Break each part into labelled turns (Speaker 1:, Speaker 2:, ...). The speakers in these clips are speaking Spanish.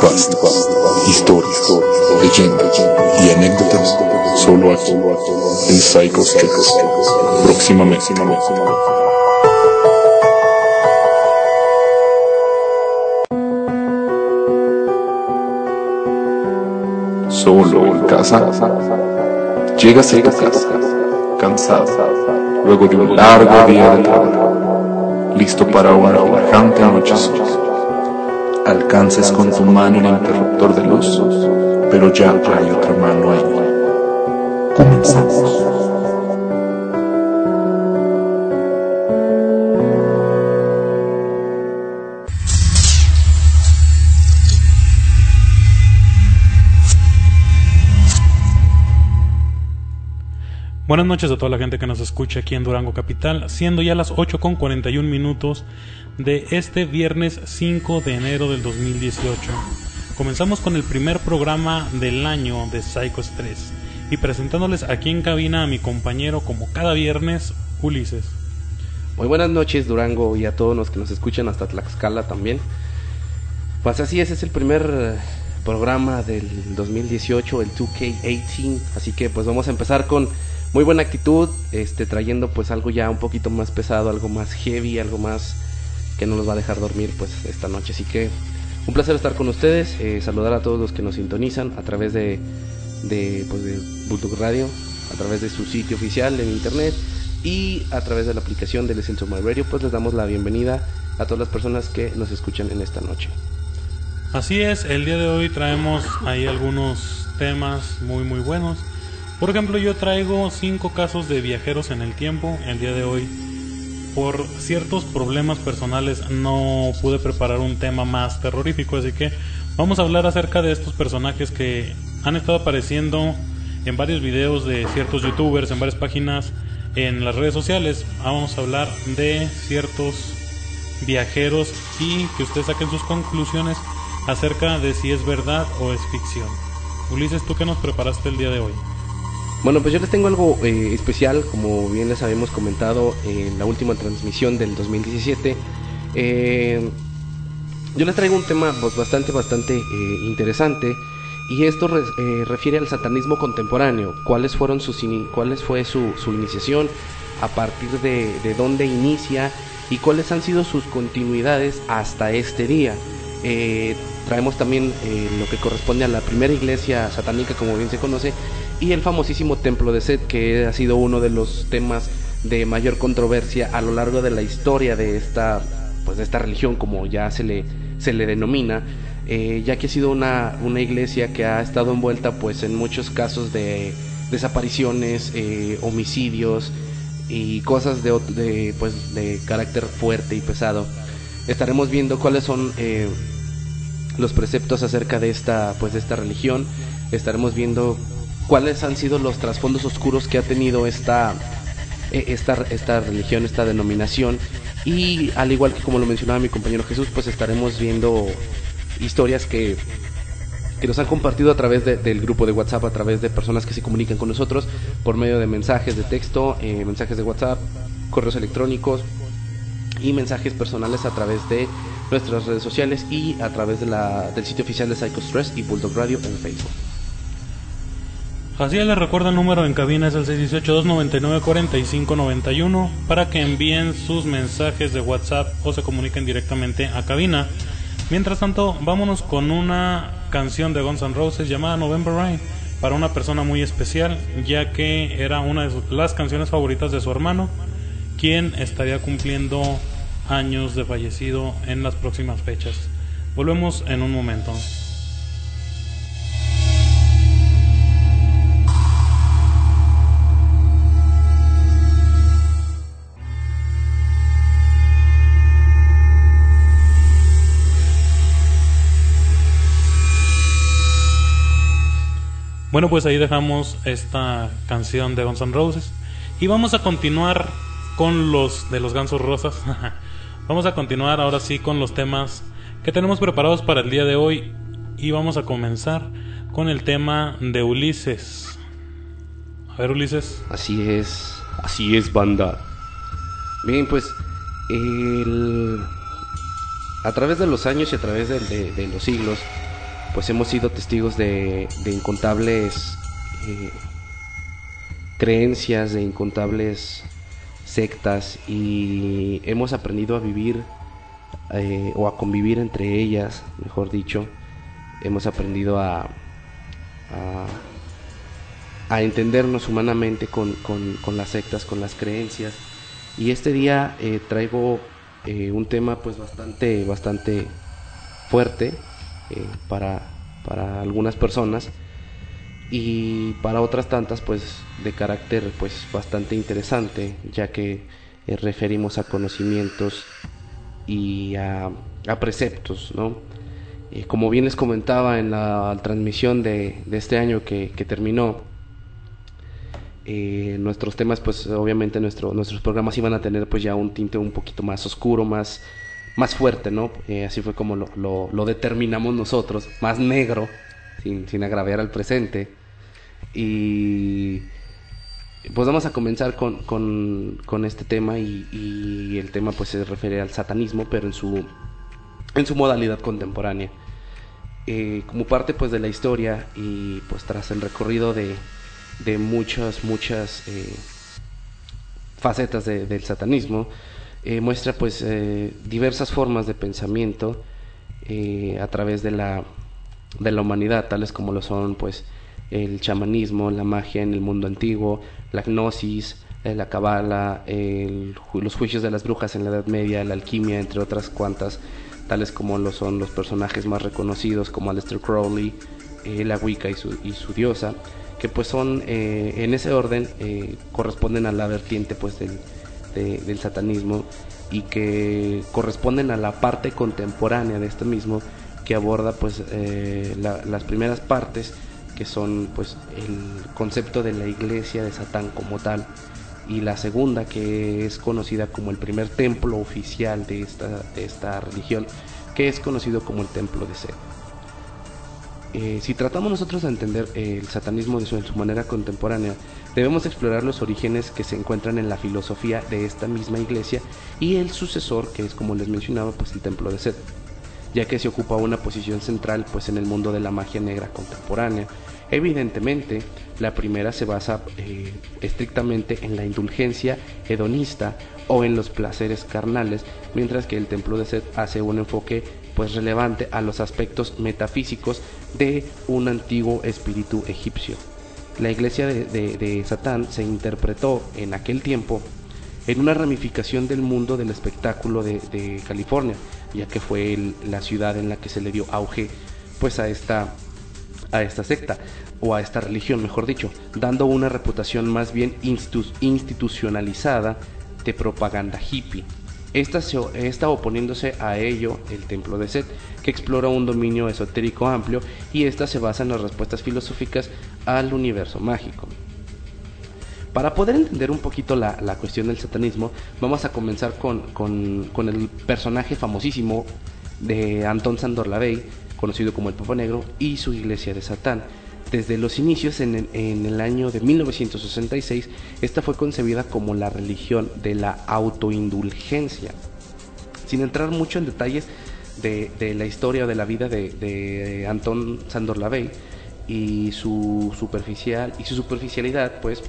Speaker 1: Creepypasta, historias, leyendas y anécdotas solo aquí en Psycho Stress. Próximamente. Solo en casa. Llegas a tu casa, cansado, luego de un largo día de trabajo, listo para una relajante noche Alcances con tu mano el interruptor de luz, pero ya hay otra mano ahí. Comenzamos.
Speaker 2: Buenas noches a toda la gente que nos escucha aquí en Durango Capital, siendo ya las 8 con 41 minutos de este viernes 5 de enero del 2018. Comenzamos con el primer programa del año de Psycho 3 y presentándoles aquí en cabina a mi compañero como cada viernes, Ulises.
Speaker 3: Muy buenas noches Durango y a todos los que nos escuchan hasta Tlaxcala también. Pues así es, es el primer eh, programa del 2018, el 2K18, así que pues vamos a empezar con muy buena actitud, este, trayendo pues algo ya un poquito más pesado, algo más heavy, algo más que no nos va a dejar dormir pues esta noche. Así que un placer estar con ustedes, eh, saludar a todos los que nos sintonizan a través de, de, pues, de Bulldog Radio, a través de su sitio oficial en internet y a través de la aplicación de Listen to My Radio, pues les damos la bienvenida a todas las personas que nos escuchan en esta noche.
Speaker 2: Así es, el día de hoy traemos ahí algunos temas muy muy buenos. Por ejemplo, yo traigo cinco casos de viajeros en el tiempo el día de hoy. Por ciertos problemas personales no pude preparar un tema más terrorífico, así que vamos a hablar acerca de estos personajes que han estado apareciendo en varios videos de ciertos youtubers, en varias páginas, en las redes sociales. Vamos a hablar de ciertos viajeros y que ustedes saquen sus conclusiones acerca de si es verdad o es ficción. Ulises, ¿tú qué nos preparaste el día de hoy?
Speaker 3: Bueno, pues yo les tengo algo eh, especial, como bien les habíamos comentado en la última transmisión del 2017. Eh, yo les traigo un tema pues, bastante, bastante eh, interesante. Y esto refiere al satanismo contemporáneo. ¿Cuáles fueron sus cuáles fue su, su iniciación? A partir de, de, dónde inicia y cuáles han sido sus continuidades hasta este día. traemos también lo que corresponde a la primera iglesia satánica, como bien se conoce, y el famosísimo templo de Set, que ha sido uno de los temas de mayor controversia a lo largo de la historia de esta, pues de esta religión, como ya se le, se le denomina, eh, ya que ha sido una, una iglesia que ha estado envuelta pues en muchos casos de desapariciones, eh, homicidios y cosas de, de, pues, de carácter fuerte y pesado. Estaremos viendo cuáles son eh, los preceptos acerca de esta, pues, de esta religión. Estaremos viendo cuáles han sido los trasfondos oscuros que ha tenido esta, e, esta, esta religión, esta denominación. Y al igual que como lo mencionaba mi compañero Jesús, pues estaremos viendo historias que, que nos han compartido a través del grupo de WhatsApp, a través de personas que se comunican con nosotros por medio de mensajes de texto, eh, mensajes de WhatsApp, correos electrónicos y mensajes personales a través de nuestras redes sociales y a través de la, del sitio oficial de Psycho Stress y Bulldog Radio en Facebook.
Speaker 2: Así les recuerdo el número en cabina es el 618-299-4591 para que envíen sus mensajes de WhatsApp o se comuniquen directamente a cabina. Mientras tanto, vámonos con una canción de Guns N' Roses llamada November Rain para una persona muy especial, ya que era una de las canciones favoritas de su hermano, quien estaría cumpliendo años de fallecido en las próximas fechas. Volvemos en un momento. Bueno, pues ahí dejamos esta canción de Guns N' Roses. Y vamos a continuar con los de los gansos rosas. vamos a continuar ahora sí con los temas que tenemos preparados para el día de hoy. Y vamos a comenzar con el tema de Ulises. A ver, Ulises.
Speaker 3: Así es, así es, banda. Bien, pues a través de los años y a través de los siglos, pues hemos sido testigos de, incontables eh, creencias, de incontables sectas y hemos aprendido a vivir eh, o a convivir entre ellas, mejor dicho. Hemos aprendido a, a, entendernos humanamente con, las sectas, con las creencias. Y este día eh, traigo un tema pues bastante, bastante fuerte para, para algunas personas y para otras tantas pues de carácter pues bastante interesante ya que eh, referimos a conocimientos y a, preceptos ¿no? Eh, como bien les comentaba en la transmisión de, este año que, terminó eh, nuestros temas pues obviamente nuestro, nuestros programas iban a tener pues ya un tinte un poquito más oscuro más más fuerte no así fue como lo, lo, determinamos nosotros más negro sin, sin agraviar al presente y pues vamos a comenzar con, con, este tema y, el tema pues se refiere al satanismo, pero en su, en su modalidad contemporánea. Eh, como parte pues de la historia y pues tras el recorrido de, de muchas, muchas eh, facetas del satanismo, eh, muestra pues diversas formas de pensamiento a través de la, de la humanidad, tales como lo son pues el chamanismo, la magia en el mundo antiguo, la gnosis, eh, la cabala, los juicios de las brujas en la Edad Media, la alquimia, entre otras cuantas, tales como lo son los personajes más reconocidos como Aleister Crowley, eh, la Wicca y su, y su, diosa, que pues son eh, en ese orden corresponden a la vertiente pues del, del satanismo y que corresponden a la parte contemporánea de este mismo que aborda pues las primeras partes que son pues el concepto de la iglesia de Satán como tal y la segunda que es conocida como el primer templo oficial de esta, esta religión que es conocido como el templo de. Eh, si tratamos nosotros de entender el satanismo de su, manera contemporánea, debemos explorar los orígenes que se encuentran en la filosofía de esta misma iglesia y el sucesor, que es como les mencionaba, pues el templo de Sed ya que se ocupa una posición central pues en el mundo de la magia negra contemporánea. Evidentemente, la primera se basa eh, estrictamente en la indulgencia hedonista o en los placeres carnales, mientras que el templo de Set hace un enfoque pues relevante a los aspectos metafísicos de un antiguo espíritu egipcio. La iglesia de Satán se interpretó en aquel tiempo en una ramificación del mundo del espectáculo de, California, ya que fue la ciudad en la que se le dio auge pues a esta, a esta secta o a esta religión, mejor dicho, dando una reputación más bien institucionalizada de propaganda hippie. Esta, está oponiéndose a ello el templo de Set, que explora un dominio esotérico amplio y esta se basa en las respuestas filosóficas al universo mágico. Para poder entender un poquito la, cuestión del satanismo, vamos a comenzar con, el personaje famosísimo de Anton Sandor Lavey, conocido como el Papa Negro, y su iglesia de Satán. Desde los inicios, en el, año de 1966, esta fue concebida como la religión de la autoindulgencia. Sin entrar mucho en detalles de, la historia o de la vida de, Anton Sandor Lavey y su superficial y su superficialidad, pues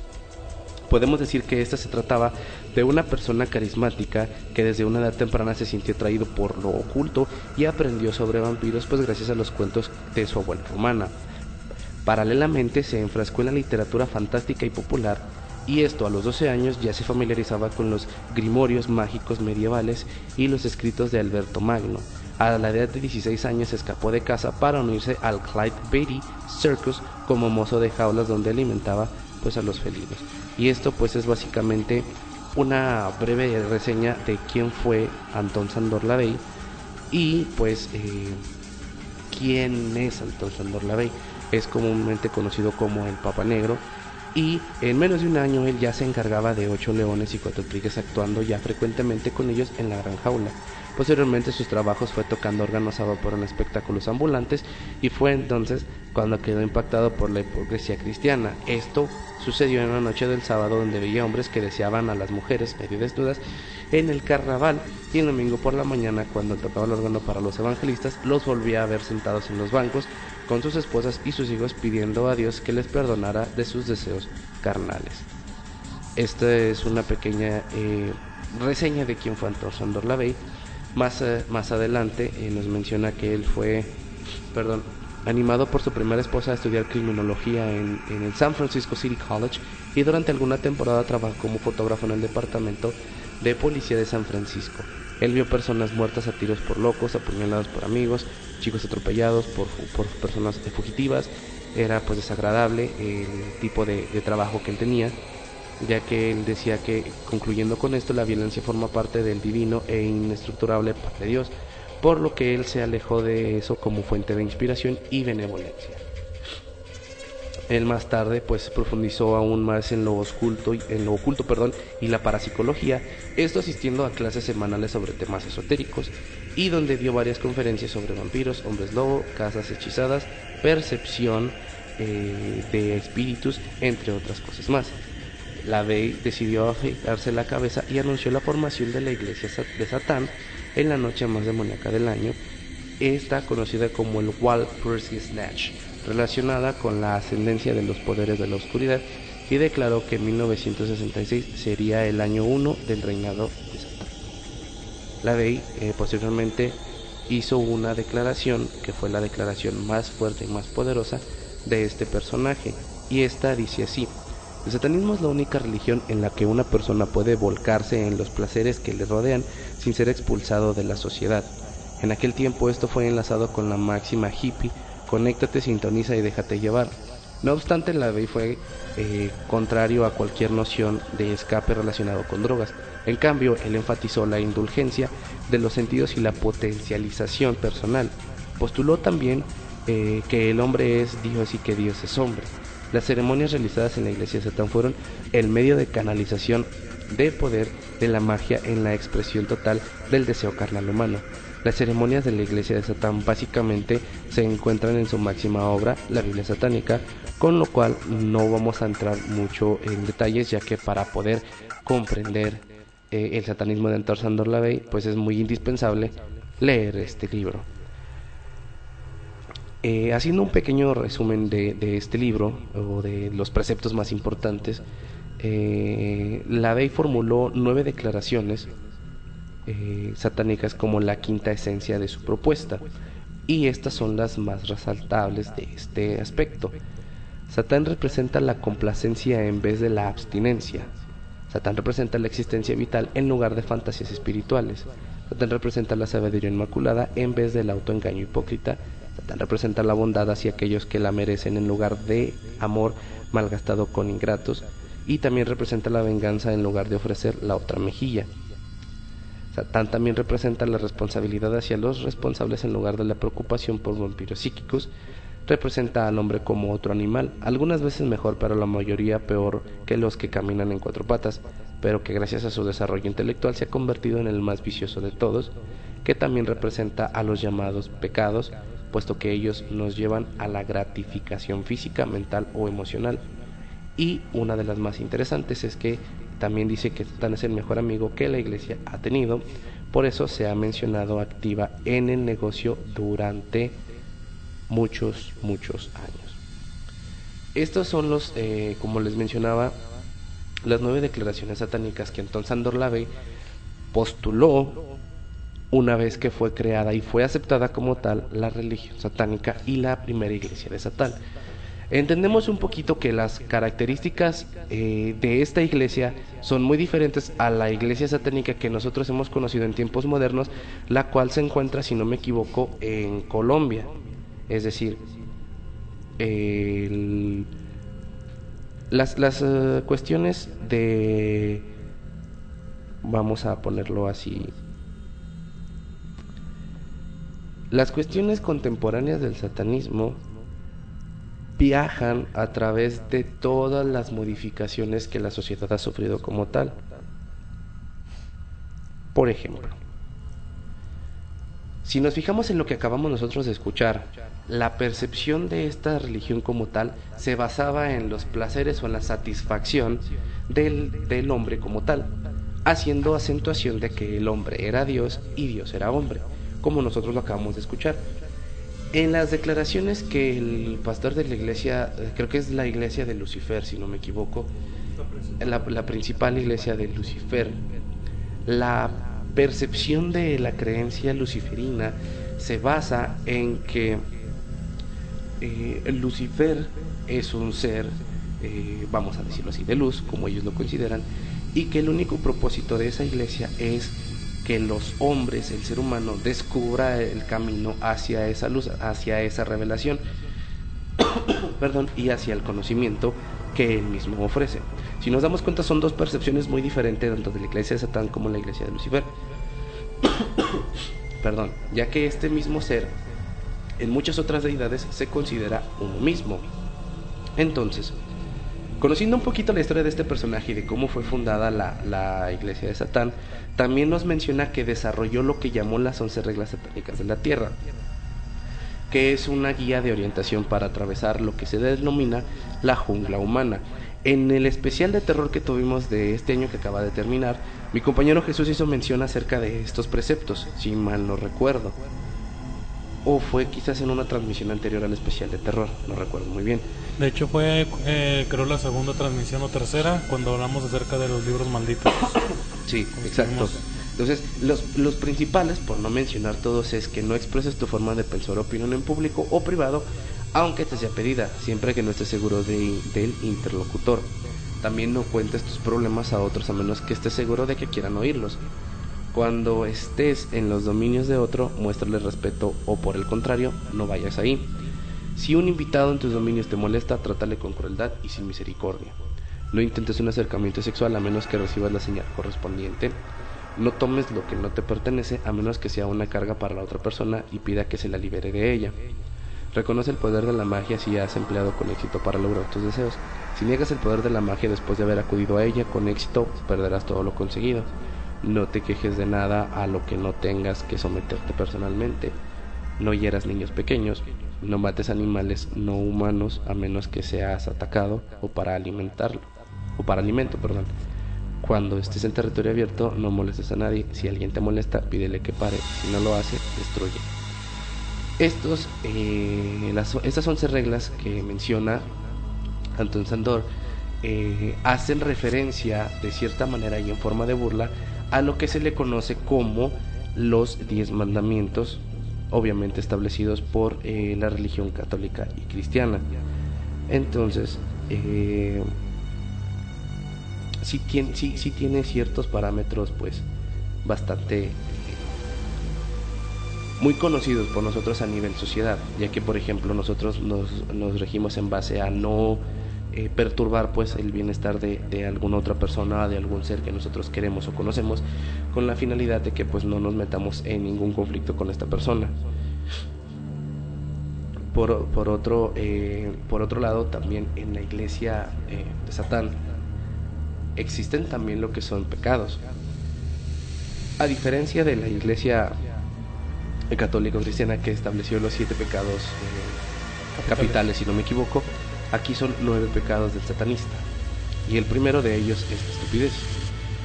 Speaker 3: podemos decir que esta se trataba de una persona carismática que desde una edad temprana se sintió atraído por lo oculto y aprendió sobre vampiros pues gracias a los cuentos de su abuela romana. Paralelamente se enfrascó en la literatura fantástica y popular y esto a los 12 años ya se familiarizaba con los grimorios mágicos medievales y los escritos de Alberto Magno. A la edad de 16 años escapó de casa para unirse al Clyde Beatty Circus como mozo de jaulas donde alimentaba pues a los felinos. Y esto pues es básicamente una breve reseña de quién fue Antón Sandor Lavey y pues eh, quién es Antón Sandor Lavey. Es comúnmente conocido como el Papa Negro y en menos de un año él ya se encargaba de ocho leones y cuatro tigres actuando ya frecuentemente con ellos en la gran jaula. Posteriormente sus trabajos fue tocando órganos a vapor en espectáculos ambulantes y fue entonces cuando quedó impactado por la hipocresía cristiana. Esto sucedió en una noche del sábado donde veía hombres que deseaban a las mujeres medio desnudas en el carnaval y el domingo por la mañana cuando tocaba el órgano para los evangelistas los volvía a ver sentados en los bancos con sus esposas y sus hijos pidiendo a Dios que les perdonara de sus deseos carnales. Esta es una pequeña eh, reseña de quién fue Anton Sandor Lavey. Más, eh, más adelante eh, nos menciona que él fue, perdón, animado por su primera esposa a estudiar criminología en, en, el San Francisco City College y durante alguna temporada trabajó como fotógrafo en el departamento de policía de San Francisco. Él vio personas muertas a tiros por locos, apuñalados por amigos, chicos atropellados por, personas fugitivas. Era pues desagradable el tipo de, trabajo que él tenía, ya que él decía que, concluyendo con esto, la violencia forma parte del divino e inestructurable parte de Dios, por lo que él se alejó de eso como fuente de inspiración y benevolencia. Él más tarde pues profundizó aún más en lo oculto, en lo oculto perdón, y la parapsicología, esto asistiendo a clases semanales sobre temas esotéricos y donde dio varias conferencias sobre vampiros, hombres lobo, casas hechizadas, percepción eh, de espíritus, entre otras cosas más. La Bey decidió afeitarse la cabeza y anunció la formación de la iglesia de Satán en la noche más demoníaca del año, esta conocida como el Wall Percy Snatch relacionada con la ascendencia de los poderes de la oscuridad y declaró que 1966 sería el año 1 del reinado de Satán. La ley eh, posteriormente hizo una declaración que fue la declaración más fuerte y más poderosa de este personaje y esta dice así el satanismo es la única religión en la que una persona puede volcarse en los placeres que le rodean sin ser expulsado de la sociedad. En aquel tiempo esto fue enlazado con la máxima hippie conéctate, sintoniza y déjate llevar. No obstante, la ley fue eh, contrario a cualquier noción de escape relacionado con drogas. En cambio, él enfatizó la indulgencia de los sentidos y la potencialización personal. Postuló también eh, que el hombre es Dios y que Dios es hombre. Las ceremonias realizadas en la iglesia de Satán fueron el medio de canalización de poder de la magia en la expresión total del deseo carnal humano. Las ceremonias de la iglesia de Satán básicamente se encuentran en su máxima obra, la Biblia satánica, con lo cual no vamos a entrar mucho en detalles ya que para poder comprender eh, el satanismo de Antor Sandor Lavey pues es muy indispensable leer este libro. Eh, haciendo un pequeño resumen de, este libro o de los preceptos más importantes, eh, Lavey formuló nueve declaraciones eh, satánicas como la quinta esencia de su propuesta. Y estas son las más resaltables de este aspecto. Satán representa la complacencia en vez de la abstinencia. Satán representa la existencia vital en lugar de fantasías espirituales. Satán representa la sabiduría inmaculada en vez del autoengaño hipócrita. Satán representa la bondad hacia aquellos que la merecen en lugar de amor malgastado con ingratos. Y también representa la venganza en lugar de ofrecer la otra mejilla. Satán también representa la responsabilidad hacia los responsables en lugar de la preocupación por vampiros psíquicos. Representa al hombre como otro animal, algunas veces mejor, pero la mayoría peor que los que caminan en cuatro patas, pero que gracias a su desarrollo intelectual se ha convertido en el más vicioso de todos, que también representa a los llamados pecados, puesto que ellos nos llevan a la gratificación física, mental o emocional. Y una de las más interesantes es que también dice que Satán es el mejor amigo que la iglesia ha tenido, por eso se ha mencionado activa en el negocio durante muchos, muchos años. Estos son los, eh, como les mencionaba, las nueve declaraciones satánicas que Anton Sandor Lavey postuló una vez que fue creada y fue aceptada como tal la religión satánica y la primera iglesia de Satán. Entendemos un poquito que las características eh, de esta iglesia son muy diferentes a la iglesia satánica que nosotros hemos conocido en tiempos modernos, la cual se encuentra, si no me equivoco, en Colombia. Es decir, las, las uh, cuestiones de, vamos a ponerlo así, las cuestiones contemporáneas del satanismo viajan a través de todas las modificaciones que la sociedad ha sufrido como tal. Por ejemplo, si nos fijamos en lo que acabamos nosotros de escuchar, la percepción de esta religión como tal se basaba en los placeres o en la satisfacción del, del hombre como tal. haciendo acentuación de que el hombre era Dios y Dios era hombre, como nosotros lo acabamos de escuchar. En las declaraciones que el pastor de la iglesia, creo que es la iglesia de Lucifer, si no me equivoco, la, la principal iglesia de Lucifer, la percepción de la creencia luciferina se basa en que eh, Lucifer es un ser, eh, vamos a decirlo así, de luz, como ellos lo consideran, y que el único propósito de esa iglesia es que los hombres, el ser humano, descubra el camino hacia esa luz, hacia esa revelación, perdón, y hacia el conocimiento que él mismo ofrece. Si nos damos cuenta, son dos percepciones muy diferentes, tanto de la iglesia de Satán como la iglesia de Lucifer. perdón, ya que este mismo ser, en muchas otras deidades, se considera uno mismo. Entonces, Conociendo un poquito la historia de este personaje y de cómo fue fundada la, iglesia de Satán, también nos menciona que desarrolló lo que llamó las once reglas satánicas de la Tierra, que es una guía de orientación para atravesar lo que se denomina la jungla humana. En el especial de terror que tuvimos de este año que acaba de terminar, mi compañero Jesús hizo mención acerca de estos preceptos, si mal no recuerdo. O fue quizás en una transmisión anterior al especial de terror, no recuerdo muy bien.
Speaker 2: De hecho fue, eh, creo, la segunda transmisión o tercera cuando hablamos acerca de los libros malditos.
Speaker 3: Sí, exacto. Entonces, los, los principales, por no mencionar todos, es que no expreses tu forma de pensar o opinión en público o privado, aunque te sea pedida, siempre que no estés seguro de, del interlocutor. También no cuentes tus problemas a otros a menos que estés seguro de que quieran oírlos. Cuando estés en los dominios de otro, muéstrale respeto o por el contrario, no vayas ahí. Si un invitado en tus dominios te molesta, trátale con crueldad y sin misericordia. No intentes un acercamiento sexual a menos que recibas la señal correspondiente. No tomes lo que no te pertenece a menos que sea una carga para la otra persona y pida que se la libere de ella. Reconoce el poder de la magia si has empleado con éxito para lograr tus deseos. Si niegas el poder de la magia después de haber acudido a ella con éxito, perderás todo lo conseguido. No te quejes de nada a lo que no tengas que someterte personalmente. No hieras niños pequeños, no mates animales no humanos a menos que seas atacado o para alimentarlo o para alimento, perdón. Cuando estés en territorio abierto, no molestes a nadie. Si alguien te molesta, pídele que pare. Si no lo hace, destruye. Estos, eh, las, estas 11 reglas que menciona Anton Sandor eh, hacen referencia de cierta manera y en forma de burla a lo que se le conoce como los 10 mandamientos obviamente establecidos por eh, la religión católica y cristiana. Entonces, eh, sí, tiene, sí, sí, tiene ciertos parámetros pues bastante eh, muy conocidos por nosotros a nivel sociedad, ya que por ejemplo nosotros nos, nos regimos en base a no eh, perturbar pues el bienestar de, alguna otra persona, de algún ser que nosotros queremos o conocemos, con la finalidad de que pues no nos metamos en ningún conflicto con esta persona. Por, por otro, eh, por otro lado, también en la iglesia eh, de Satán existen también lo que son pecados. A diferencia de la iglesia católica cristiana que estableció los siete pecados capitales, si no me equivoco, Aquí son nueve pecados del satanista. Y el primero de ellos es la estupidez.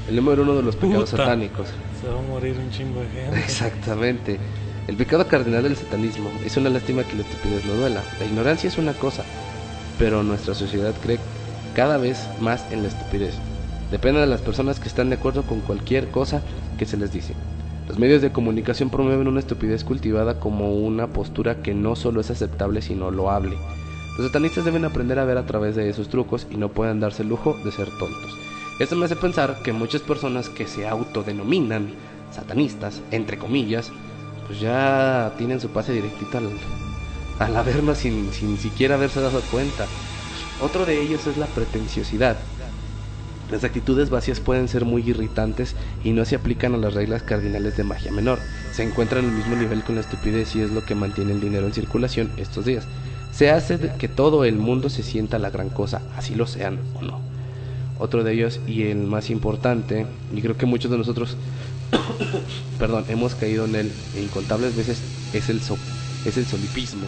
Speaker 3: El número uno de los pecados satánicos.
Speaker 2: Se va a morir un chingo de gente.
Speaker 3: Exactamente. El pecado cardinal del satanismo es una lástima que la estupidez no duela. La ignorancia es una cosa, pero nuestra sociedad cree cada vez más en la estupidez. Depende de las personas que están de acuerdo con cualquier cosa que se les dice. Los medios de comunicación promueven una estupidez cultivada como una postura que no solo es aceptable sino loable. Los satanistas deben aprender a ver a través de esos trucos y no pueden darse el lujo de ser tontos. Esto me hace pensar que muchas personas que se autodenominan satanistas, entre comillas, pues ya tienen su pase directito al, al avernos sin, sin siquiera haberse dado cuenta. Otro de ellos es la pretenciosidad. Las actitudes vacías pueden ser muy irritantes y no se aplican a las reglas cardinales de magia menor. Se encuentran al mismo nivel con la estupidez y es lo que mantiene el dinero en circulación estos días se hace que todo el mundo se sienta la gran cosa, así lo sean o no. Otro de ellos y el más importante, y creo que muchos de nosotros, perdón, hemos caído en él incontables veces, es el, es el solipismo.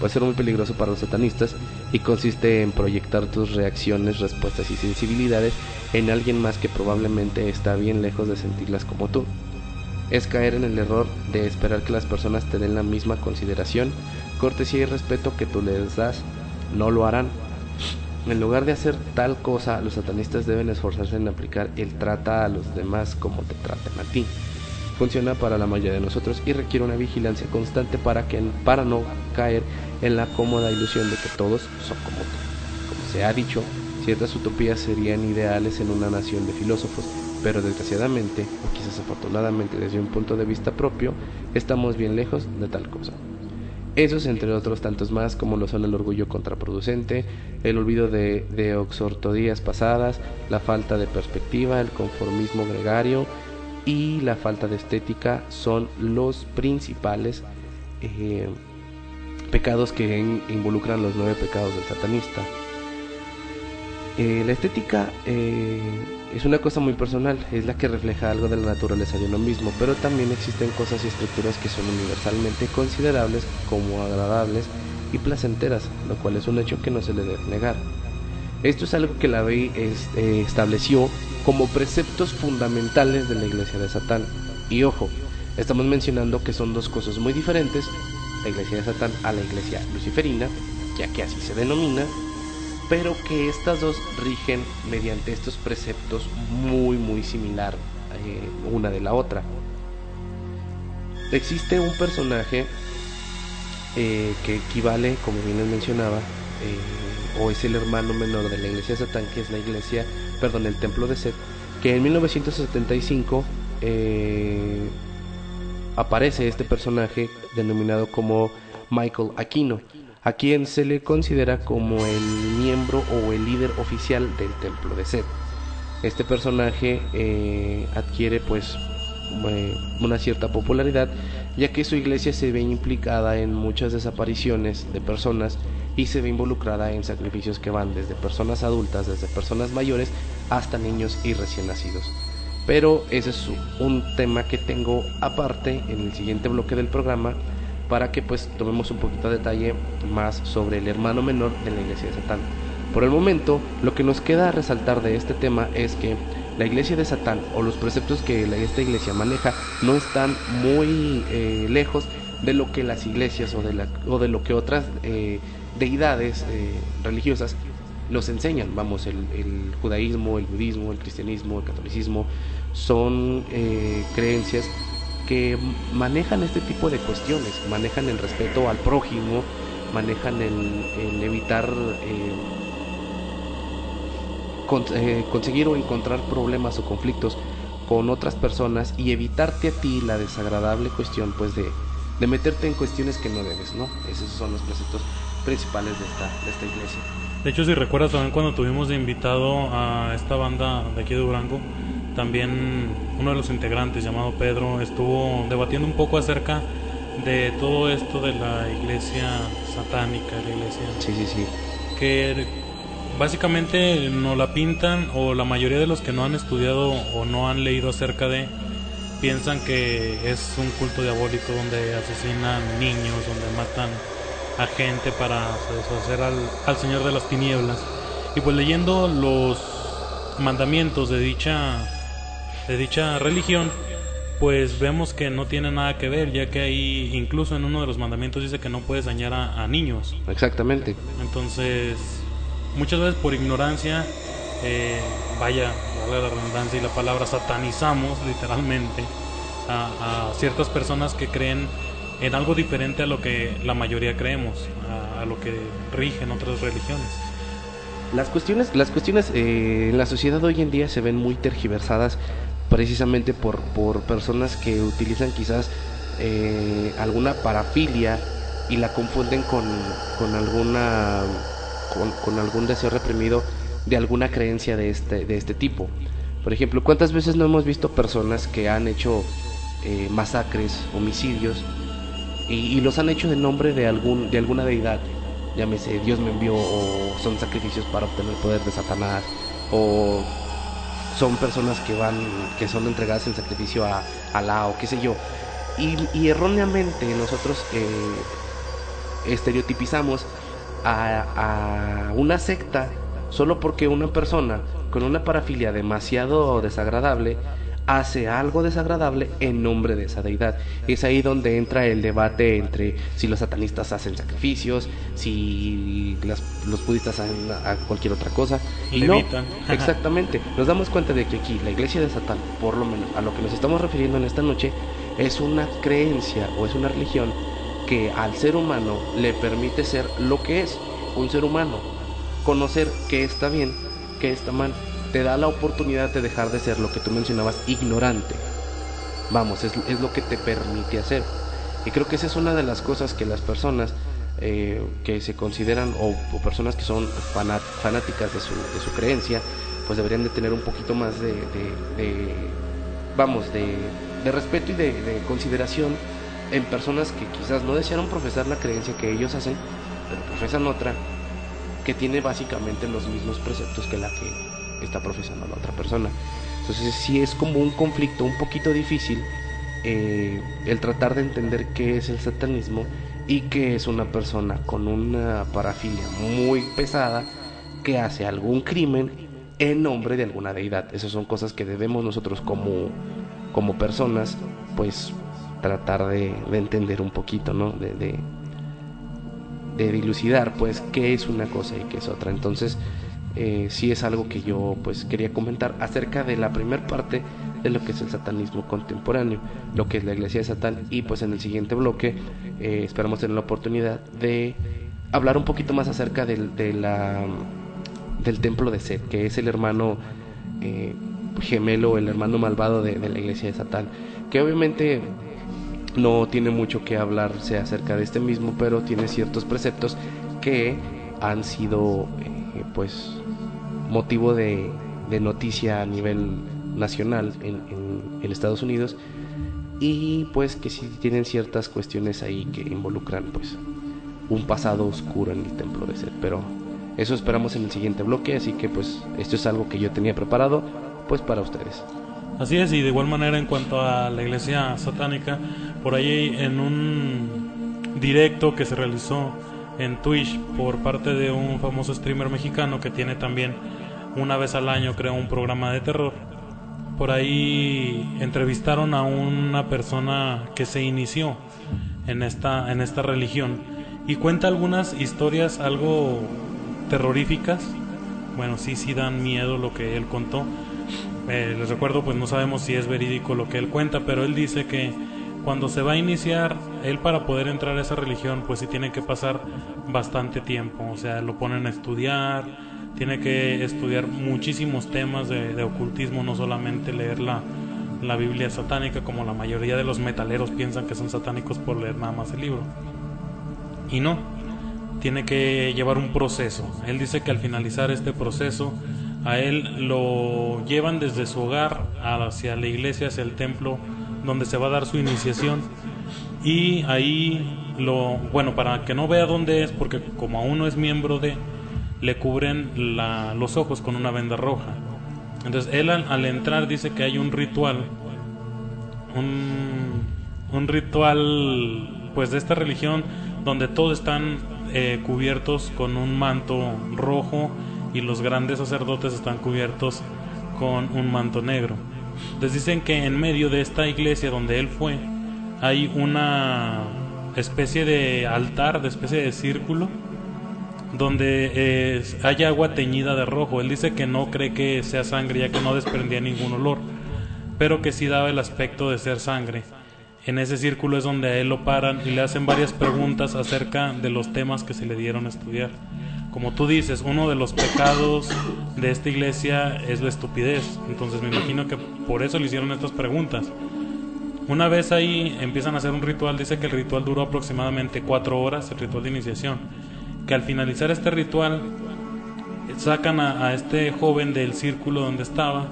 Speaker 3: puede ser muy peligroso para los satanistas y consiste en proyectar tus reacciones, respuestas y sensibilidades en alguien más que probablemente está bien lejos de sentirlas como tú. Es caer en el error de esperar que las personas te den la misma consideración, cortesía y respeto que tú les das. No lo harán. En lugar de hacer tal cosa, los satanistas deben esforzarse en aplicar el trata a los demás como te traten a ti. Funciona para la mayoría de nosotros y requiere una vigilancia constante para, que, para no caer en la cómoda ilusión de que todos son como tú. Como se ha dicho, ciertas utopías serían ideales en una nación de filósofos, pero desgraciadamente, o quizás afortunadamente desde un punto de vista propio, estamos bien lejos de tal cosa. Esos, entre otros tantos más, como lo son el orgullo contraproducente, el olvido de, de pasadas, la falta de perspectiva, el conformismo gregario y la falta de estética, son los principales eh, pecados que involucran los nueve pecados del satanista. Eh, la estética eh, es una cosa muy personal, es la que refleja algo de la naturaleza de uno mismo, pero también existen cosas y estructuras que son universalmente considerables como agradables y placenteras, lo cual es un hecho que no se le debe negar. Esto es algo que la ley eh, estableció como preceptos fundamentales de la iglesia de Satán. Y ojo, estamos mencionando que son dos cosas muy diferentes, la iglesia de Satán a la iglesia luciferina, ya que así se denomina, pero que estas dos rigen mediante estos preceptos muy muy similar eh, una de la otra. Existe un personaje eh, que equivale, como bien les mencionaba, eh, o es el hermano menor de la iglesia de Satán, que es la iglesia, perdón, el templo de Set, que en 1975 aparece este personaje denominado como Michael Aquino a quien se le considera como el miembro o el líder oficial del templo de Set. Este personaje eh, adquiere pues eh, una cierta popularidad ya que su iglesia se ve implicada en muchas desapariciones de personas y se ve involucrada en sacrificios que van desde personas adultas, desde personas mayores hasta niños y recién nacidos. Pero ese es un tema que tengo aparte en el siguiente bloque del programa para que pues tomemos un poquito de detalle más sobre el hermano menor de la iglesia de Satán. Por el momento, lo que nos queda resaltar de este tema es que la iglesia de Satán o los preceptos que esta iglesia maneja no están muy eh, lejos de lo que las iglesias o de, la, o de lo que otras eh, deidades eh, religiosas nos enseñan. Vamos, el, el, judaísmo, el budismo, el cristianismo, el catolicismo son creencias que manejan este tipo de cuestiones, manejan el respeto al prójimo, manejan el, evitar eh, eh, conseguir o encontrar problemas o conflictos con otras personas y evitarte a ti la desagradable cuestión pues de, meterte en cuestiones que no debes, ¿no? Esos son los preceptos principales de esta, de esta iglesia.
Speaker 2: De hecho, si recuerdas también cuando tuvimos de invitado a esta banda de aquí de Durango, también uno de los integrantes llamado Pedro estuvo debatiendo un poco acerca de todo esto de la iglesia satánica, la iglesia.
Speaker 3: Sí, sí, sí.
Speaker 2: Que básicamente no la pintan o la mayoría de los que no han estudiado o no han leído acerca de piensan que es un culto diabólico donde asesinan niños, donde matan a gente para deshacer al, al Señor de las Tinieblas. Y pues leyendo los mandamientos de dicha de dicha religión, pues vemos que no tiene nada que ver, ya que ahí incluso en uno de los mandamientos dice que no puedes dañar a, niños.
Speaker 3: Exactamente.
Speaker 2: Entonces, muchas veces por ignorancia, eh, vaya, la redundancia y la palabra, satanizamos literalmente a, ciertas personas que creen en algo diferente a lo que la mayoría creemos, a, lo que rigen otras religiones.
Speaker 3: Las cuestiones, las cuestiones eh, en la sociedad hoy en día se ven muy tergiversadas precisamente por, por personas que utilizan quizás eh, alguna parafilia y la confunden con, con alguna con, algún deseo reprimido de alguna creencia de este, de este tipo. Por ejemplo, ¿cuántas veces no hemos visto personas que han hecho eh, masacres, homicidios, y, los han hecho en nombre de, algún, de alguna deidad? Llámese Dios me envió, o son sacrificios para obtener el poder de Satanás, o son personas que van, que son entregadas en sacrificio a Alá o qué sé yo. Y, erróneamente nosotros eh, estereotipizamos a, a una secta solo porque una persona con una parafilia demasiado desagradable hace algo desagradable en nombre de esa deidad. Es ahí donde entra el debate entre si los satanistas hacen sacrificios, si los budistas hacen cualquier otra cosa.
Speaker 2: Y no,
Speaker 3: exactamente. Nos damos cuenta de que aquí la iglesia de Satán, por lo menos a lo que nos estamos refiriendo en esta noche, es una creencia o es una religión que al ser humano le permite ser lo que es, un ser humano, conocer qué está bien, qué está mal te da la oportunidad de dejar de ser lo que tú mencionabas, ignorante. Vamos, es, lo que te permite hacer. Y creo que esa es una de las cosas que las personas eh, que se consideran o, personas que son fanáticas de su, de su, creencia, pues deberían de tener un poquito más de, vamos, de, de, respeto y de, consideración en personas que quizás no desearon profesar la creencia que ellos hacen, pero profesan otra que tiene básicamente los mismos preceptos que la que está profesando la otra persona. Entonces sí es como un conflicto un poquito difícil eh, el tratar de entender qué es el satanismo y que es una persona con una parafilia muy pesada que hace algún crimen en nombre de alguna deidad. Esas son cosas que debemos nosotros como, como personas pues tratar de, entender un poquito, ¿no? De, de, de dilucidar pues qué es una cosa y qué es otra. Entonces eh, sí es algo que yo pues quería comentar acerca de la primera parte de lo que es el satanismo contemporáneo, lo que es la iglesia de Satán y pues en el siguiente bloque eh, esperamos tener la oportunidad de hablar un poquito más acerca del, de la, del templo de Set, que es el hermano eh, gemelo, el hermano malvado de, de la iglesia de Satán, que obviamente no tiene mucho que hablarse acerca de este mismo, pero tiene ciertos preceptos que han sido pues motivo de, noticia a nivel nacional en, en, Estados Unidos. Y pues que sí tienen ciertas cuestiones ahí que involucran pues un pasado oscuro en el templo de Seth pero eso esperamos en el siguiente bloque así que pues esto es algo que yo tenía preparado pues para ustedes.
Speaker 2: Así es y de igual manera en cuanto a la iglesia satánica por ahí en un directo que se realizó en Twitch por parte de un famoso streamer mexicano que tiene también una vez al año creo un programa de terror. Por ahí entrevistaron a una persona que se inició en esta en esta religión y cuenta algunas historias algo terroríficas. Bueno, sí sí dan miedo lo que él contó. Eh, les recuerdo, pues no sabemos si es verídico lo que él cuenta, pero él dice que cuando se va a iniciar, él para poder entrar a esa religión, pues sí tiene que pasar bastante tiempo, o sea, lo ponen a estudiar, tiene que estudiar muchísimos temas de, ocultismo, no solamente leer la, la Biblia satánica, como la mayoría de los metaleros piensan que son satánicos por leer nada más el libro. Y no, tiene que llevar un proceso. Él dice que al finalizar este proceso, a él lo llevan desde su hogar hacia la iglesia, hacia el templo, donde se va a dar su iniciación. Y ahí lo, bueno, para que no vea dónde es, porque como aún no es miembro de, le cubren los ojos con una venda roja. Entonces él al, entrar dice que hay un ritual, un, un, ritual pues de esta religión donde todos están eh, cubiertos con un manto rojo y los grandes sacerdotes están cubiertos con un manto negro. Les dicen que en medio de esta iglesia donde él fue hay una especie de altar, de especie de círculo, donde hay agua teñida de rojo. Él dice que no cree que sea sangre ya que no desprendía ningún olor, pero que sí daba el aspecto de ser sangre. En ese círculo es donde a él lo paran y le hacen varias preguntas acerca de los temas que se le dieron a estudiar. Como tú dices, uno de los pecados de esta iglesia es la estupidez. Entonces me imagino que por eso le hicieron estas preguntas. Una vez ahí empiezan a hacer un ritual, dice que el ritual duró aproximadamente cuatro horas, el ritual de iniciación. Que al finalizar este ritual sacan a, este joven del círculo donde estaba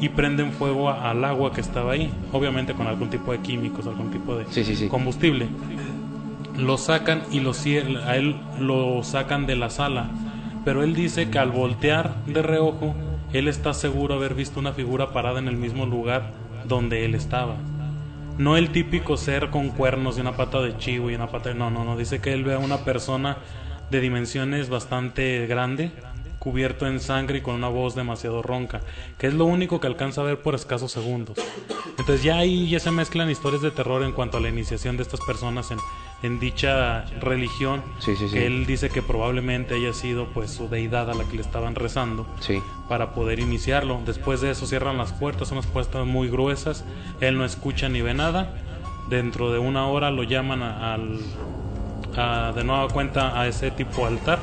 Speaker 2: y prenden fuego al agua que estaba ahí, obviamente con algún tipo de químicos, algún tipo de combustible lo sacan y lo, a él lo sacan de la sala. Pero él dice que al voltear de reojo, él está seguro de haber visto una figura parada en el mismo lugar donde él estaba. no el típico ser con cuernos y una pata de chivo y una pata de... No, no, no, dice que él ve a una persona de dimensiones bastante grande, cubierto en sangre y con una voz demasiado ronca, que es lo único que alcanza a ver por escasos segundos. Entonces ya ahí ya se mezclan historias de terror en cuanto a la iniciación de estas personas en, en dicha religión,
Speaker 3: Sí, sí, sí.
Speaker 2: que él dice que probablemente haya sido pues su deidad a la que le estaban rezando
Speaker 3: Sí.
Speaker 2: para poder iniciarlo. Después de eso cierran las puertas, son unas puertas muy gruesas, él no escucha ni ve nada. Dentro de una hora lo llaman a- al, a- de nueva cuenta a ese tipo altar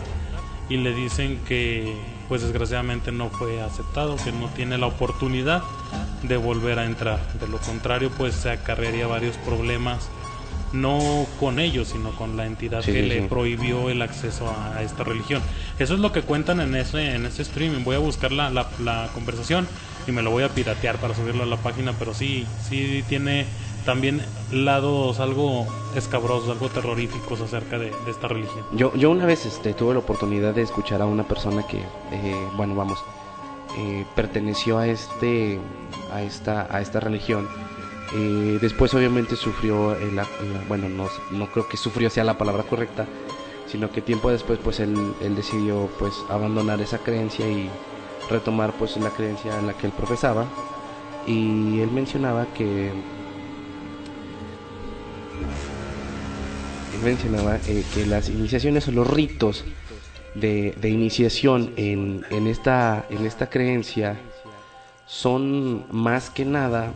Speaker 2: y le dicen que pues desgraciadamente no fue aceptado, que no tiene la oportunidad de volver a entrar. De lo contrario pues se acarrearía varios problemas no con ellos, sino con la entidad
Speaker 3: Sí,
Speaker 2: que
Speaker 3: sí,
Speaker 2: le
Speaker 3: sí.
Speaker 2: prohibió el acceso a, a esta religión. Eso es lo que cuentan en ese, en ese streaming. Voy a buscar la, la, la conversación y me lo voy a piratear para subirlo a la página, pero sí, sí tiene también lados algo escabrosos, algo terroríficos acerca de, esta religión.
Speaker 3: Yo, yo una vez este, tuve la oportunidad de escuchar a una persona que, eh, bueno, vamos, eh, perteneció a este, a esta, a esta religión. Eh, después obviamente sufrió, bueno, no, no creo que sufrió sea la palabra correcta, sino que tiempo después pues él, él decidió pues abandonar esa creencia y retomar pues la creencia en la que él profesaba. Y él mencionaba que mencionaba eh, que las iniciaciones o los ritos de, de iniciación en, en, esta, en esta creencia son más que nada,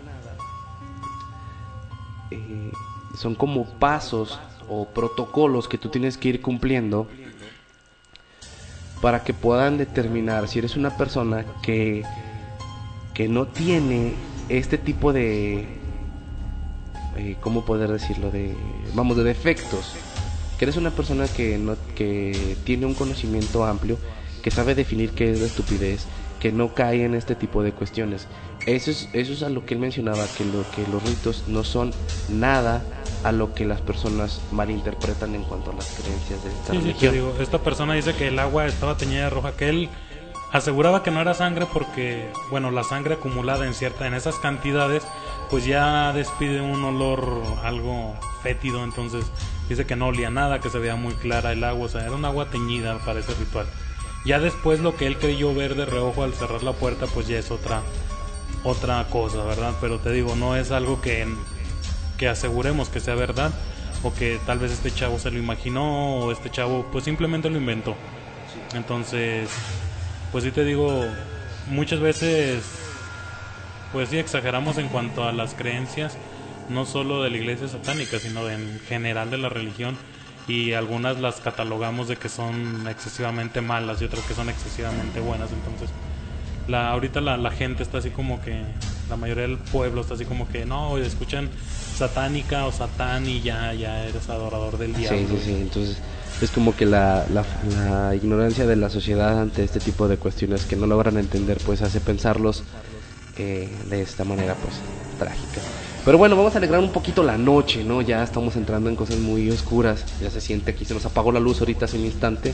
Speaker 3: eh, son como pasos o protocolos que tú tienes que ir cumpliendo para que puedan determinar si eres una persona que, que no tiene este tipo de, eh, ¿cómo poder decirlo? De, vamos, de defectos. Que eres una persona que, no, que tiene un conocimiento amplio, que sabe definir qué es la estupidez, que no cae en este tipo de cuestiones. Eso es, eso es a lo que él mencionaba, que, lo, que los ritos no son nada a lo que las personas malinterpretan en cuanto a las creencias de esta
Speaker 2: Sí, sí,
Speaker 3: religión.
Speaker 2: digo, esta persona dice que el agua estaba teñida de roja, que él aseguraba que no era sangre porque, bueno, la sangre acumulada en cierta, en esas cantidades, pues ya despide un olor algo fétido, entonces dice que no olía nada, que se veía muy clara el agua, o sea, era un agua teñida para ese ritual. Ya después lo que él creyó ver de reojo al cerrar la puerta, pues ya es otra otra cosa, ¿verdad? Pero te digo, no es algo que que aseguremos que sea verdad o que tal vez este chavo se lo imaginó o este chavo pues simplemente lo inventó. Entonces, pues sí te digo, muchas veces pues sí exageramos en cuanto a las creencias, no solo de la iglesia satánica, sino de- en general de la religión y algunas las catalogamos de que son excesivamente malas y otras que son excesivamente buenas, entonces la ahorita la, la gente está así como que la mayoría del pueblo está así como que no escuchan satánica o satán y ya ya eres adorador del diablo
Speaker 3: Sí, sí, sí. Entonces es como que la, la, la ignorancia de la sociedad ante este tipo de cuestiones que no logran entender, pues hace pensarlos eh, de esta manera, pues trágica. Pero bueno, vamos a alegrar un poquito la noche, ¿no? Ya estamos entrando en cosas muy oscuras. Ya se siente aquí, se nos apagó la luz ahorita hace un instante.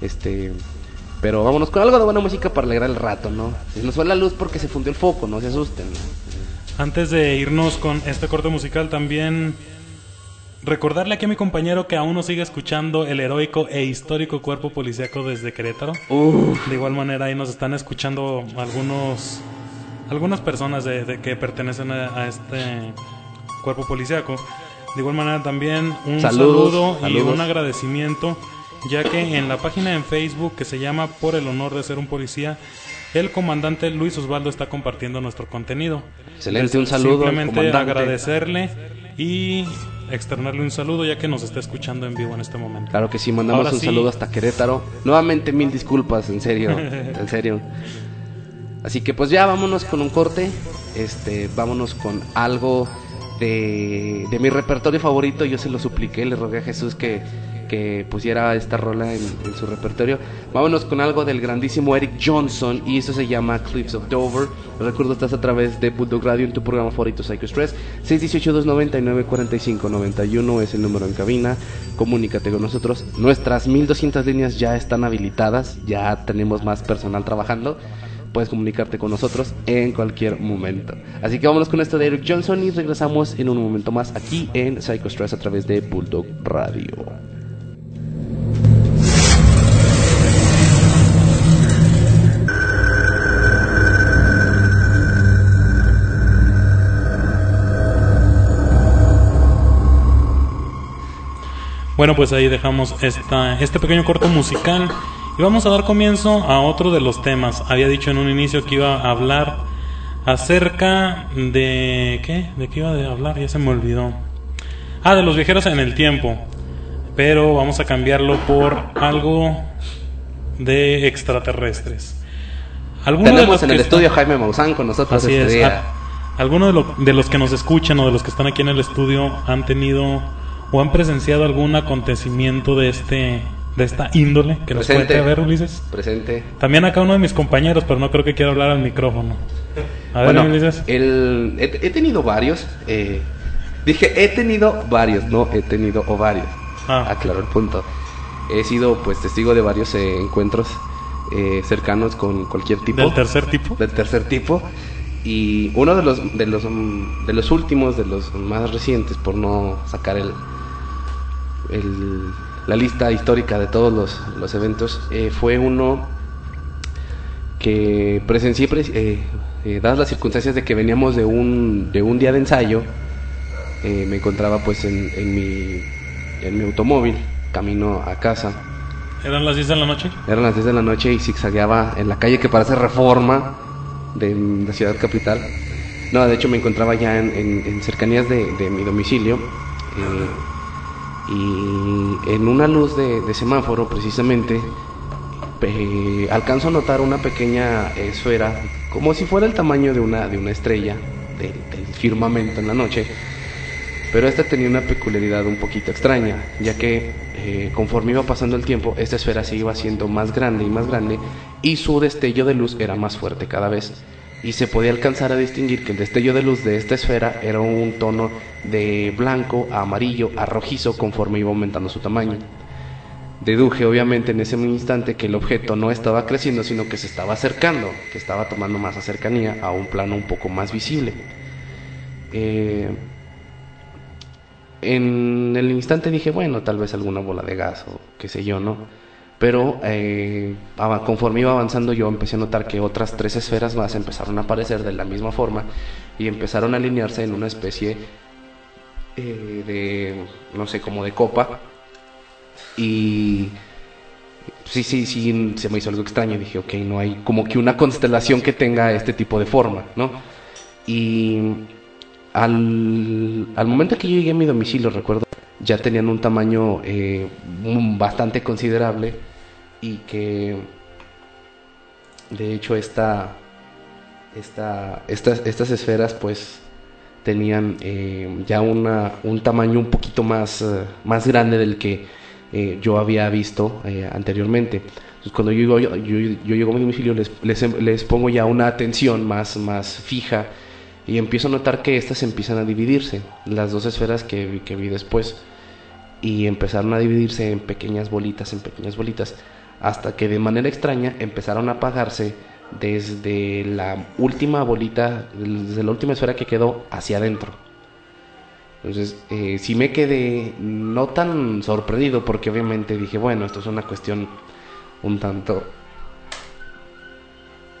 Speaker 3: Este. Pero vámonos con algo de buena música para alegrar el rato, ¿no? Se nos fue la luz porque se fundió el foco, no se asusten. ¿no?
Speaker 2: Antes de irnos con este corte musical, también recordarle aquí a mi compañero que aún nos sigue escuchando el heroico e histórico cuerpo policíaco desde Querétaro.
Speaker 3: Uf,
Speaker 2: De igual manera, ahí nos están escuchando algunos algunas personas de, de que pertenecen a, a este cuerpo policíaco. De igual manera, también un
Speaker 3: Saludos,
Speaker 2: saludo y un agradecimiento, ya que en la página en Facebook que se llama Por el honor de ser un policía, el comandante Luis Osvaldo está compartiendo nuestro contenido.
Speaker 3: Excelente, un saludo al
Speaker 2: Simplemente
Speaker 3: comandante.
Speaker 2: agradecerle y externarle un saludo ya que nos está escuchando en vivo en este momento.
Speaker 3: Claro que sí, mandamos
Speaker 2: Ahora
Speaker 3: un
Speaker 2: sí.
Speaker 3: saludo hasta Querétaro. Nuevamente mil disculpas, en serio, en serio. Así que pues ya vámonos con un corte, este, vámonos con algo de, de mi repertorio favorito. Yo se lo supliqué, le rogué a Jesús que, que pusiera esta rola en, su repertorio. Vámonos con algo del grandísimo Eric Johnson y eso se llama Clips of Dover. Recuerdo estás a través de Bulldog Radio en tu programa favorito Psycho Stress. 618-299-4591 es el número en cabina. Comunícate con nosotros. Nuestras 1200 líneas ya están habilitadas, ya tenemos más personal trabajando. Puedes comunicarte con nosotros en cualquier momento. Así que vámonos con esto de Eric Johnson y regresamos en un momento más aquí en Psycho Stress a través de Bulldog Radio.
Speaker 2: Bueno, pues ahí dejamos esta, este pequeño corto musical y vamos a dar comienzo a otro de los temas. Había dicho en un inicio que iba a hablar acerca de... ¿Qué? ¿De qué iba a hablar? Ya se me olvidó. Ah, de los viajeros en el tiempo. Pero vamos a cambiarlo por algo de extraterrestres.
Speaker 3: Tenemos en el estudio Jaime Maussan con nosotros
Speaker 2: Así este es. Algunos de, de los que nos escuchan o de los que están aquí en el estudio han tenido o han presenciado algún acontecimiento de este de esta índole que nos cuente a ver Ulises.
Speaker 3: Presente.
Speaker 2: También acá uno de mis compañeros pero no creo que quiera hablar al micrófono.
Speaker 3: A ver Ulises. el, he, tenido varios eh, dije he tenido varios no he tenido ovarios. Ah. aclaro el punto. He sido pues testigo de varios eh, encuentros eh, cercanos con cualquier tipo.
Speaker 2: Del tercer tipo
Speaker 3: del tercer tipo. Y uno de los de los de los últimos de los más recientes por no sacar el la lista histórica de todos los, eventos, eh, fue uno que presencié, eh, eh, dadas las circunstancias de que veníamos de un, de un día de ensayo, me encontraba pues en, en, mi, en mi automóvil, camino a casa.
Speaker 2: ¿Eran las 10 de la noche?
Speaker 3: Eran las 10 de la noche y zigzagueaba en la calle que parece reforma de la ciudad capital. No, de hecho me encontraba ya en, cercanías de, de, mi domicilio y en una luz de, semáforo precisamente alcanzo a notar una pequeña esfera como si fuera el tamaño de una, de una estrella del, firmamento en la noche pero esta tenía una peculiaridad un poquito extraña ya que eh, conforme iba pasando el tiempo esta esfera se iba haciendo más grande y más grande y su destello de luz era más fuerte cada vez y se podía alcanzar a distinguir que el destello de luz de esta esfera era un tono de blanco a amarillo a rojizo conforme iba aumentando su tamaño. Deduje obviamente en ese instante que el objeto no estaba creciendo sino que se estaba acercando, que estaba tomando más cercanía a un plano un poco más visible. Eh, en el instante dije, bueno, tal vez alguna bola de gas o qué sé yo, ¿no? Pero eh, conforme iba avanzando yo empecé a notar que otras tres esferas más empezaron a aparecer de la misma forma y empezaron a alinearse en una especie eh, de, no sé, como de copa. Y sí, sí, sí, se me hizo algo extraño. Dije, ok, no hay como que una constelación que tenga este tipo de forma, ¿no? Y al, al momento que yo llegué a mi domicilio, recuerdo, ya tenían un tamaño eh, bastante considerable y que de hecho esta, esta, estas, estas esferas pues tenían eh, ya una, un tamaño un poquito más, eh, más grande del que eh, yo había visto anteriormente. Entonces cuando yo yo, yo, llego a mi domicilio les, les, pongo ya una atención más, más fija y empiezo a notar que estas empiezan a dividirse, las dos esferas que, que vi después, y empezaron a dividirse en pequeñas bolitas, en pequeñas bolitas hasta que de manera extraña empezaron a apagarse desde la última bolita, desde la última esfera que quedó hacia adentro. Entonces, eh, sí me quedé no tan sorprendido porque obviamente dije, bueno, esto es una cuestión un tanto,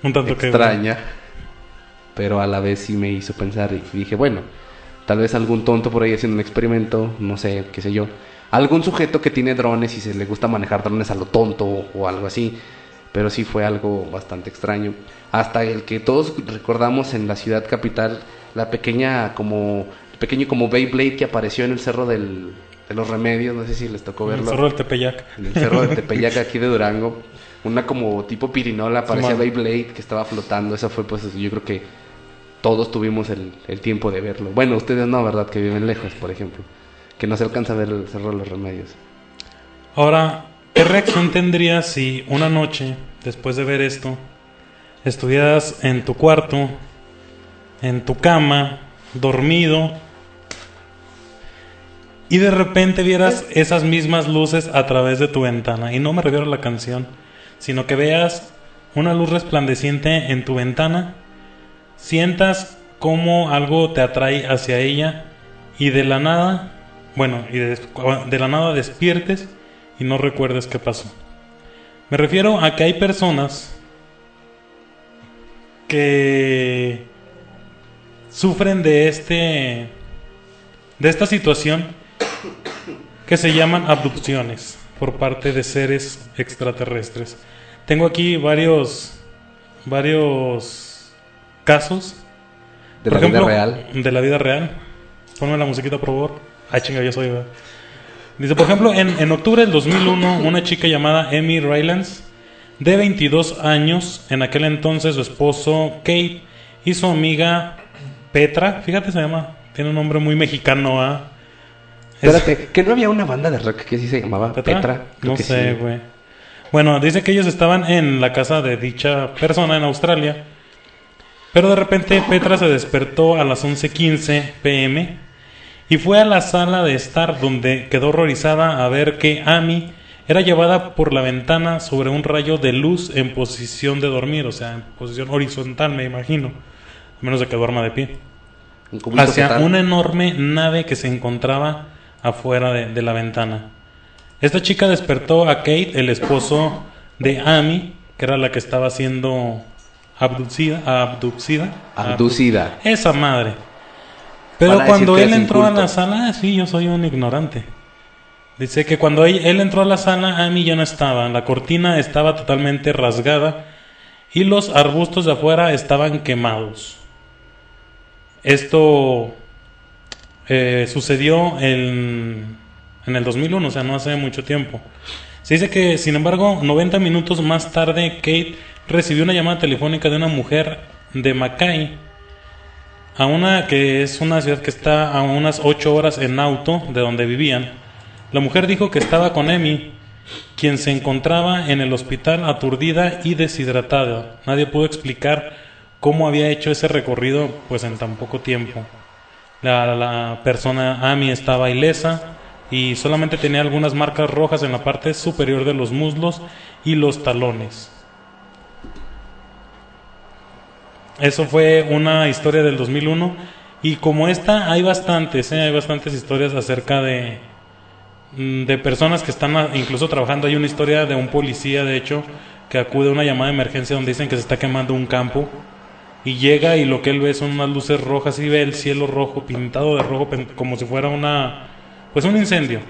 Speaker 2: un tanto
Speaker 3: extraña, pero a la vez sí me hizo pensar y dije, bueno, tal vez algún tonto por ahí haciendo un experimento, no sé, qué sé yo, algún sujeto que tiene drones y se le gusta manejar drones a lo tonto o, algo así. Pero sí fue algo bastante extraño. Hasta el que todos recordamos en la ciudad capital, la pequeña como pequeño como Beyblade que apareció en el cerro del, de los remedios, no sé si les tocó verlo.
Speaker 2: En el cerro del Tepeyac.
Speaker 3: En el cerro del Tepeyac aquí de Durango. Una como tipo pirinola, parecía Beyblade que estaba flotando. Esa fue pues yo creo que todos tuvimos el, el tiempo de verlo. Bueno, ustedes no, ¿verdad? Que viven lejos, por ejemplo que no se alcanza a ver el Cerro de los Remedios.
Speaker 2: Ahora, ¿qué reacción tendrías si una noche, después de ver esto, estuvieras en tu cuarto, en tu cama, dormido, y de repente vieras esas mismas luces a través de tu ventana? Y no me refiero a la canción, sino que veas una luz resplandeciente en tu ventana, sientas como algo te atrae hacia ella y de la nada, bueno, y de, de la nada despiertes y no recuerdes qué pasó. Me refiero a que hay personas que sufren de este de esta situación que se llaman abducciones por parte de seres extraterrestres. Tengo aquí varios varios casos
Speaker 3: De
Speaker 2: por
Speaker 3: la vida real.
Speaker 2: De la vida real. Ponme la musiquita, por favor. Ay, chinga, yo soy. ¿verdad? Dice, por ejemplo, en, en octubre del 2001, una chica llamada Amy Rylance, de 22 años, en aquel entonces su esposo Kate y su amiga Petra, fíjate, se llama, tiene un nombre muy mexicano, ¿ah? Es-
Speaker 3: Espérate, que no había una banda de rock que sí se llamaba
Speaker 2: ¿Petra? No sé,
Speaker 3: sí.
Speaker 2: güey. Bueno, dice que ellos estaban en la casa de dicha persona en Australia. Pero de repente Petra se despertó a las 11:15 pm y fue a la sala de estar donde quedó horrorizada a ver que Amy era llevada por la ventana sobre un rayo de luz en posición de dormir, o sea, en posición horizontal, me imagino, a menos de que duerma de pie hacia una enorme nave que se encontraba afuera de, de la ventana. Esta chica despertó a Kate, el esposo de Amy, que era la que estaba siendo abducida. Abducida.
Speaker 3: Abducida.
Speaker 2: Esa madre. Pero cuando él entró a la sala, sí, yo soy un ignorante. Dice que cuando él, él entró a la sala, Amy ya no estaba. La cortina estaba totalmente rasgada y los arbustos de afuera estaban quemados. Esto eh, sucedió en, en el 2001, o sea, no hace mucho tiempo. Se dice que, sin embargo, 90 minutos más tarde, Kate recibió una llamada telefónica de una mujer de Mackay, a una que es una ciudad que está a unas 8 horas en auto de donde vivían. La mujer dijo que estaba con Emi, quien se encontraba en el hospital aturdida y deshidratada. Nadie pudo explicar cómo había hecho ese recorrido pues en tan poco tiempo. La, la persona Amy estaba ilesa y solamente tenía algunas marcas rojas en la parte superior de los muslos y los talones. Eso fue una historia del 2001 y como esta hay bastantes, ¿eh? hay bastantes historias acerca de mm, de personas que están incluso trabajando. Hay una historia de un policía, de hecho, que acude a una llamada de emergencia donde dicen que se está quemando un campo y llega y lo que él ve son unas luces rojas y ve el cielo rojo pintado de rojo como si fuera una pues un incendio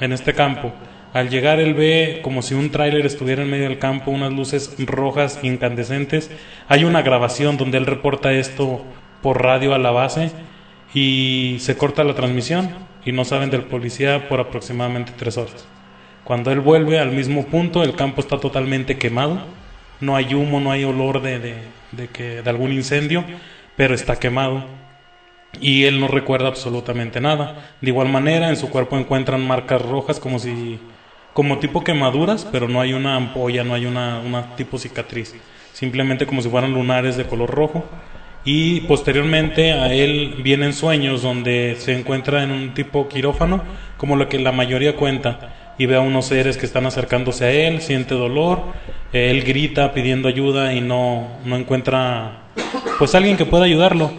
Speaker 2: en este campo. Al llegar él ve como si un tráiler estuviera en medio del campo, unas luces rojas incandescentes. Hay una grabación donde él reporta esto por radio a la base y se corta la transmisión y no saben del policía por aproximadamente tres horas. Cuando él vuelve al mismo punto, el campo está totalmente quemado, no hay humo, no hay olor de, de, de que, de algún incendio, pero está quemado y él no recuerda absolutamente nada. De igual manera, en su cuerpo encuentran marcas rojas como si como tipo quemaduras, pero no hay una ampolla, no hay una, tipo cicatriz, simplemente como si fueran lunares de color rojo. Y posteriormente a él vienen sueños donde se encuentra en un tipo quirófano, como lo que la mayoría cuenta, y ve a unos seres que están acercándose a él, siente dolor, eh, él grita pidiendo ayuda y no, no encuentra pues alguien que pueda ayudarlo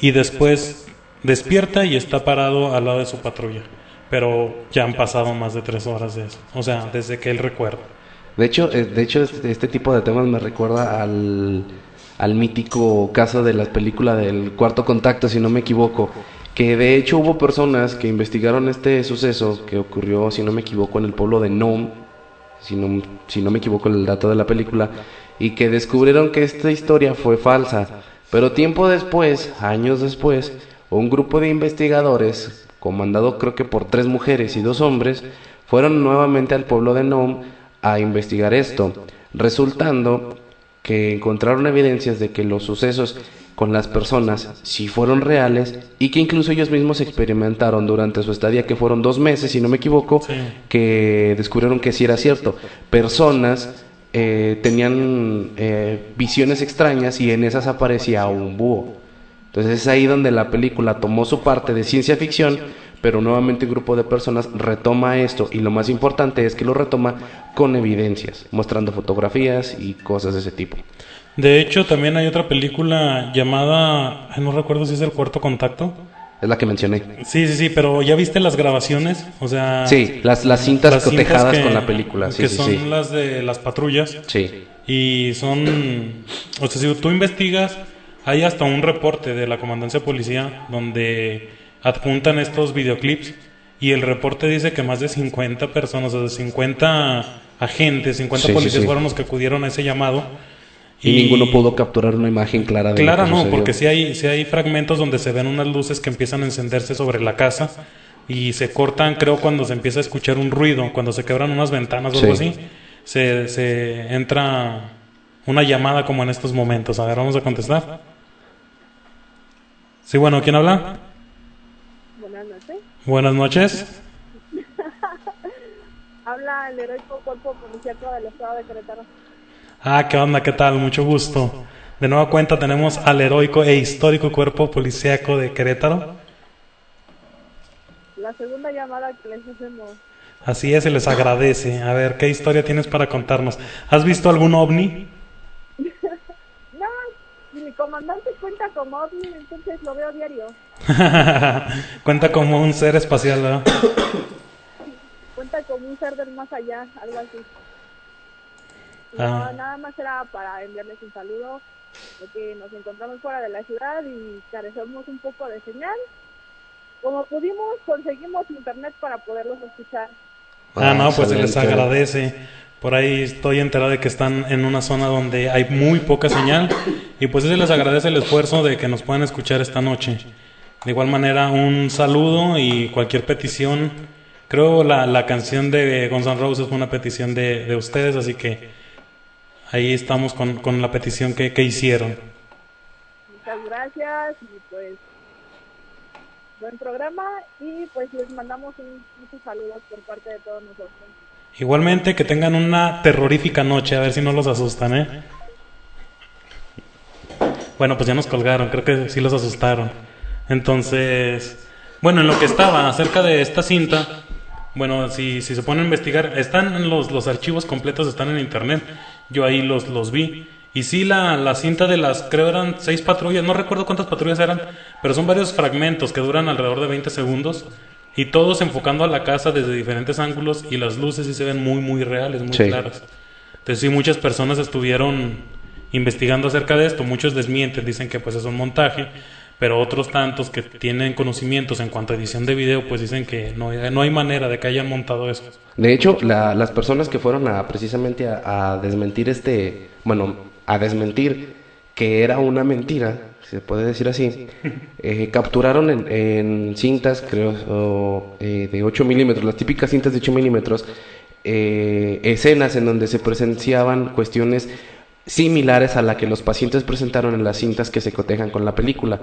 Speaker 2: y después despierta y está parado al lado de su patrulla. Pero ya han pasado más de tres horas de eso. O sea, desde que él recuerda.
Speaker 3: De hecho, eh, de hecho este, tipo de temas me recuerda al, al mítico caso de la película del cuarto contacto, si no me equivoco, que de hecho hubo personas que investigaron este suceso que ocurrió, si no me equivoco, en el pueblo de Nome, si no, si no me equivoco el dato de la película, y que descubrieron que esta historia fue falsa. Pero tiempo después, años después, un grupo de investigadores, comandado creo que por tres mujeres y dos hombres, fueron nuevamente al pueblo de Nome a investigar esto, resultando que encontraron evidencias de que los sucesos con las personas sí fueron reales y que incluso ellos mismos experimentaron durante su estadía, que fueron dos meses, si no me equivoco,
Speaker 2: Sí.
Speaker 3: que descubrieron que sí era cierto. Personas eh, tenían eh, visiones extrañas y en esas aparecía un búho. Entonces es ahí donde la película tomó su parte de ciencia ficción, pero nuevamente un grupo de personas retoma esto y lo más importante es que lo retoma con evidencias, mostrando fotografías y cosas de ese tipo.
Speaker 2: De hecho, también hay otra película llamada, no recuerdo si es El Cuarto Contacto.
Speaker 3: Es la que mencioné.
Speaker 2: Sí, sí, sí, pero ¿ya viste las grabaciones? O sea...
Speaker 3: Sí, las, las cintas
Speaker 2: las cintas
Speaker 3: cotejadas
Speaker 2: que-
Speaker 3: con la película. Sí,
Speaker 2: que
Speaker 3: sí,
Speaker 2: son
Speaker 3: sí.
Speaker 2: las de las patrullas.
Speaker 3: Sí.
Speaker 2: Y son, o sea, si tú investigas, hay hasta un reporte de la comandancia de policía donde adjuntan estos videoclips y el reporte dice que más de 50 personas, o sea, 50 agentes, 50
Speaker 3: Sí, sí,
Speaker 2: policías
Speaker 3: sí.
Speaker 2: fueron los que acudieron a ese llamado.
Speaker 3: Y, ninguno pudo capturar una imagen clara de
Speaker 2: Clara no,
Speaker 3: sucedió.
Speaker 2: porque sí hay, sí hay fragmentos donde se ven unas luces que empiezan a encenderse sobre la casa y se cortan, creo, cuando se empieza a escuchar un ruido, cuando se quebran unas ventanas o algo
Speaker 3: Sí.
Speaker 2: así, se, se entra una llamada como en estos momentos. A ver, vamos a contestar. Sí, bueno, ¿quién habla?
Speaker 4: Buenas noches.
Speaker 2: Buenas noches.
Speaker 4: Habla el heroico cuerpo policíaco del estado de Querétaro.
Speaker 2: Ah, ¿qué onda? ¿Qué tal? Mucho gusto. De nueva cuenta tenemos al heroico e histórico cuerpo policíaco de Querétaro.
Speaker 4: La segunda llamada que les hacemos.
Speaker 2: Así es, se les agradece. A ver, ¿qué historia tienes para contarnos? ¿Has visto algún ovni?
Speaker 4: Comandante cuenta como ovni, entonces lo veo diario.
Speaker 2: Cuenta como un ser espacial, ¿verdad?
Speaker 4: Cuenta como un ser del más allá, algo así. No,
Speaker 2: Ah.
Speaker 4: nada más era para enviarles un saludo, porque nos encontramos fuera de la ciudad y carecemos un poco de señal. Como pudimos, conseguimos internet para poderlos escuchar.
Speaker 2: Ah, no, pues se les agradece. Por ahí estoy enterado de que están en una zona donde hay muy poca señal y pues se les agradece el esfuerzo de que nos puedan escuchar esta noche. De igual manera, un saludo y cualquier petición. Creo la, la canción de Guns N' Roses fue una petición de, de ustedes, así que ahí estamos con, con la petición que, que hicieron.
Speaker 4: Muchas gracias y pues buen programa y pues les mandamos un, muchos saludos por parte de todos nosotros.
Speaker 2: Igualmente que tengan una terrorífica noche, a ver si no los asustan, ¿eh? Bueno, pues ya nos colgaron, creo que sí los asustaron. Entonces, bueno, en lo que estaba acerca de esta cinta, bueno, si, si se pone a investigar, están los, los archivos completos, están en internet. Yo ahí los, los vi. Y sí, la, la cinta de las, creo eran seis patrullas, no recuerdo cuántas patrullas eran, pero son varios fragmentos que duran alrededor de 20 segundos. Y todos enfocando a la casa desde diferentes ángulos y las luces sí se ven muy, muy reales, muy
Speaker 3: Sí.
Speaker 2: claras. Entonces sí, muchas personas estuvieron investigando acerca de esto, muchos desmienten, dicen que pues es un montaje, pero otros tantos que tienen conocimientos en cuanto a edición de video, pues dicen que no, no hay manera de que hayan montado eso.
Speaker 3: De hecho, la- las personas que fueron a precisamente a, a desmentir este, bueno, a desmentir que era una mentira, si se puede decir así, eh, capturaron en, en cintas, creo, eh, de 8 milímetros, las típicas cintas de 8 milímetros, eh, escenas en donde se presenciaban cuestiones similares a la que los pacientes presentaron en las cintas que se cotejan con la película.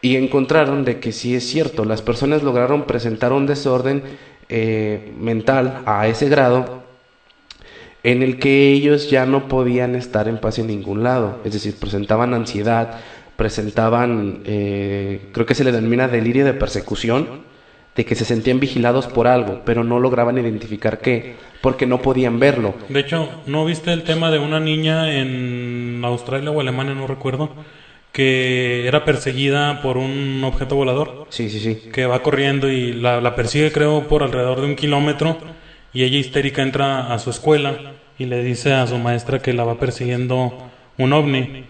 Speaker 3: Y encontraron de que sí es cierto, las personas lograron presentar un desorden mental a ese grado en el que ellos ya no podían estar en paz en ningún lado. Es decir, presentaban ansiedad, presentaban, eh, creo que se le denomina delirio de persecución, de que se sentían vigilados por algo, pero no lograban identificar qué, porque no podían verlo.
Speaker 2: De hecho, ¿no viste el tema de una niña en Australia o Alemania, no recuerdo, que era perseguida por un objeto volador?
Speaker 3: Sí, sí, sí.
Speaker 2: que va corriendo y la, la persigue creo por alrededor de un kilómetro y ella histérica entra a su escuela y le dice a su maestra que la va persiguiendo un ovni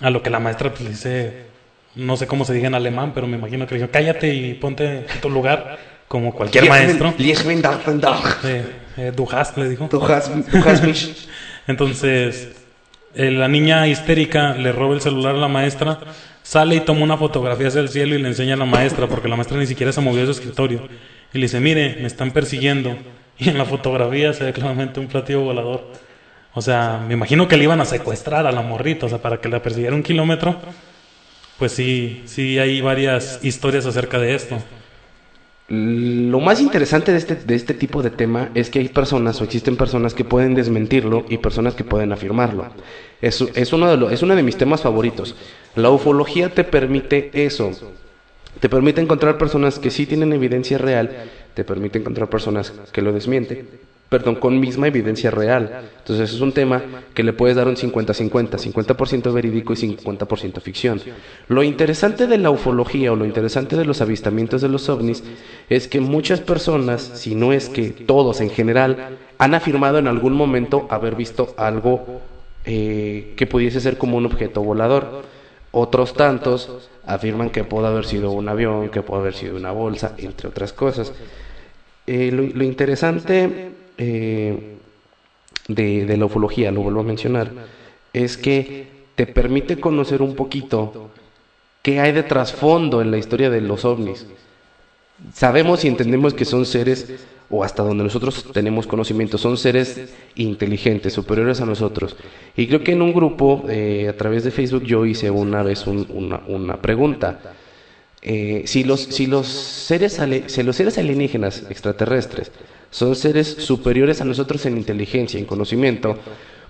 Speaker 2: a lo que la maestra pues, le dice no sé cómo se diga en alemán pero me imagino que le dijo cállate y ponte en tu lugar como cualquier maestro eh, eh, du hast le dijo
Speaker 3: Du hast, du hast mich.
Speaker 2: entonces, eh, la niña histérica le roba el celular a la maestra, sale y toma una fotografía hacia el cielo y le enseña a la maestra, porque la maestra ni siquiera se movió de su escritorio. Y le dice, mire, me están persiguiendo. Y en la fotografía se ve claramente un platillo volador. O sea, me imagino que le iban a secuestrar a la morrita, o sea, para que la persiguiera un kilómetro. Pues sí, sí hay varias historias acerca de esto.
Speaker 3: Lo más interesante de este, de este tipo de tema es que hay personas o existen personas que pueden desmentirlo y personas que pueden afirmarlo. Es, es, uno, de lo, es uno de mis temas favoritos. La ufología te permite eso. Te permite encontrar personas que sí tienen evidencia real, te permite encontrar personas que lo desmienten perdón, con misma evidencia real. Entonces es un tema que le puedes dar un 50-50, 50%, verídico y 50% ficción. Lo interesante de la ufología o lo interesante de los avistamientos de los ovnis es que muchas personas, si no es que todos en general, han afirmado en algún momento haber visto algo eh, que pudiese ser como un objeto volador. Otros tantos afirman que puede haber sido un avión, que puede haber sido una bolsa, entre otras cosas. Eh, lo interesante eh, de, la ufología, lo vuelvo a mencionar, es que te permite conocer un poquito qué hay de trasfondo en la historia de los ovnis. Sabemos y entendemos que son seres, o hasta donde nosotros tenemos conocimiento, son seres inteligentes, superiores a nosotros. Y creo que en un grupo, eh, a través de Facebook, yo hice una vez una, una, pregunta. Eh, si, los, si los seres alienígenas extraterrestres son seres superiores a nosotros en inteligencia, en conocimiento,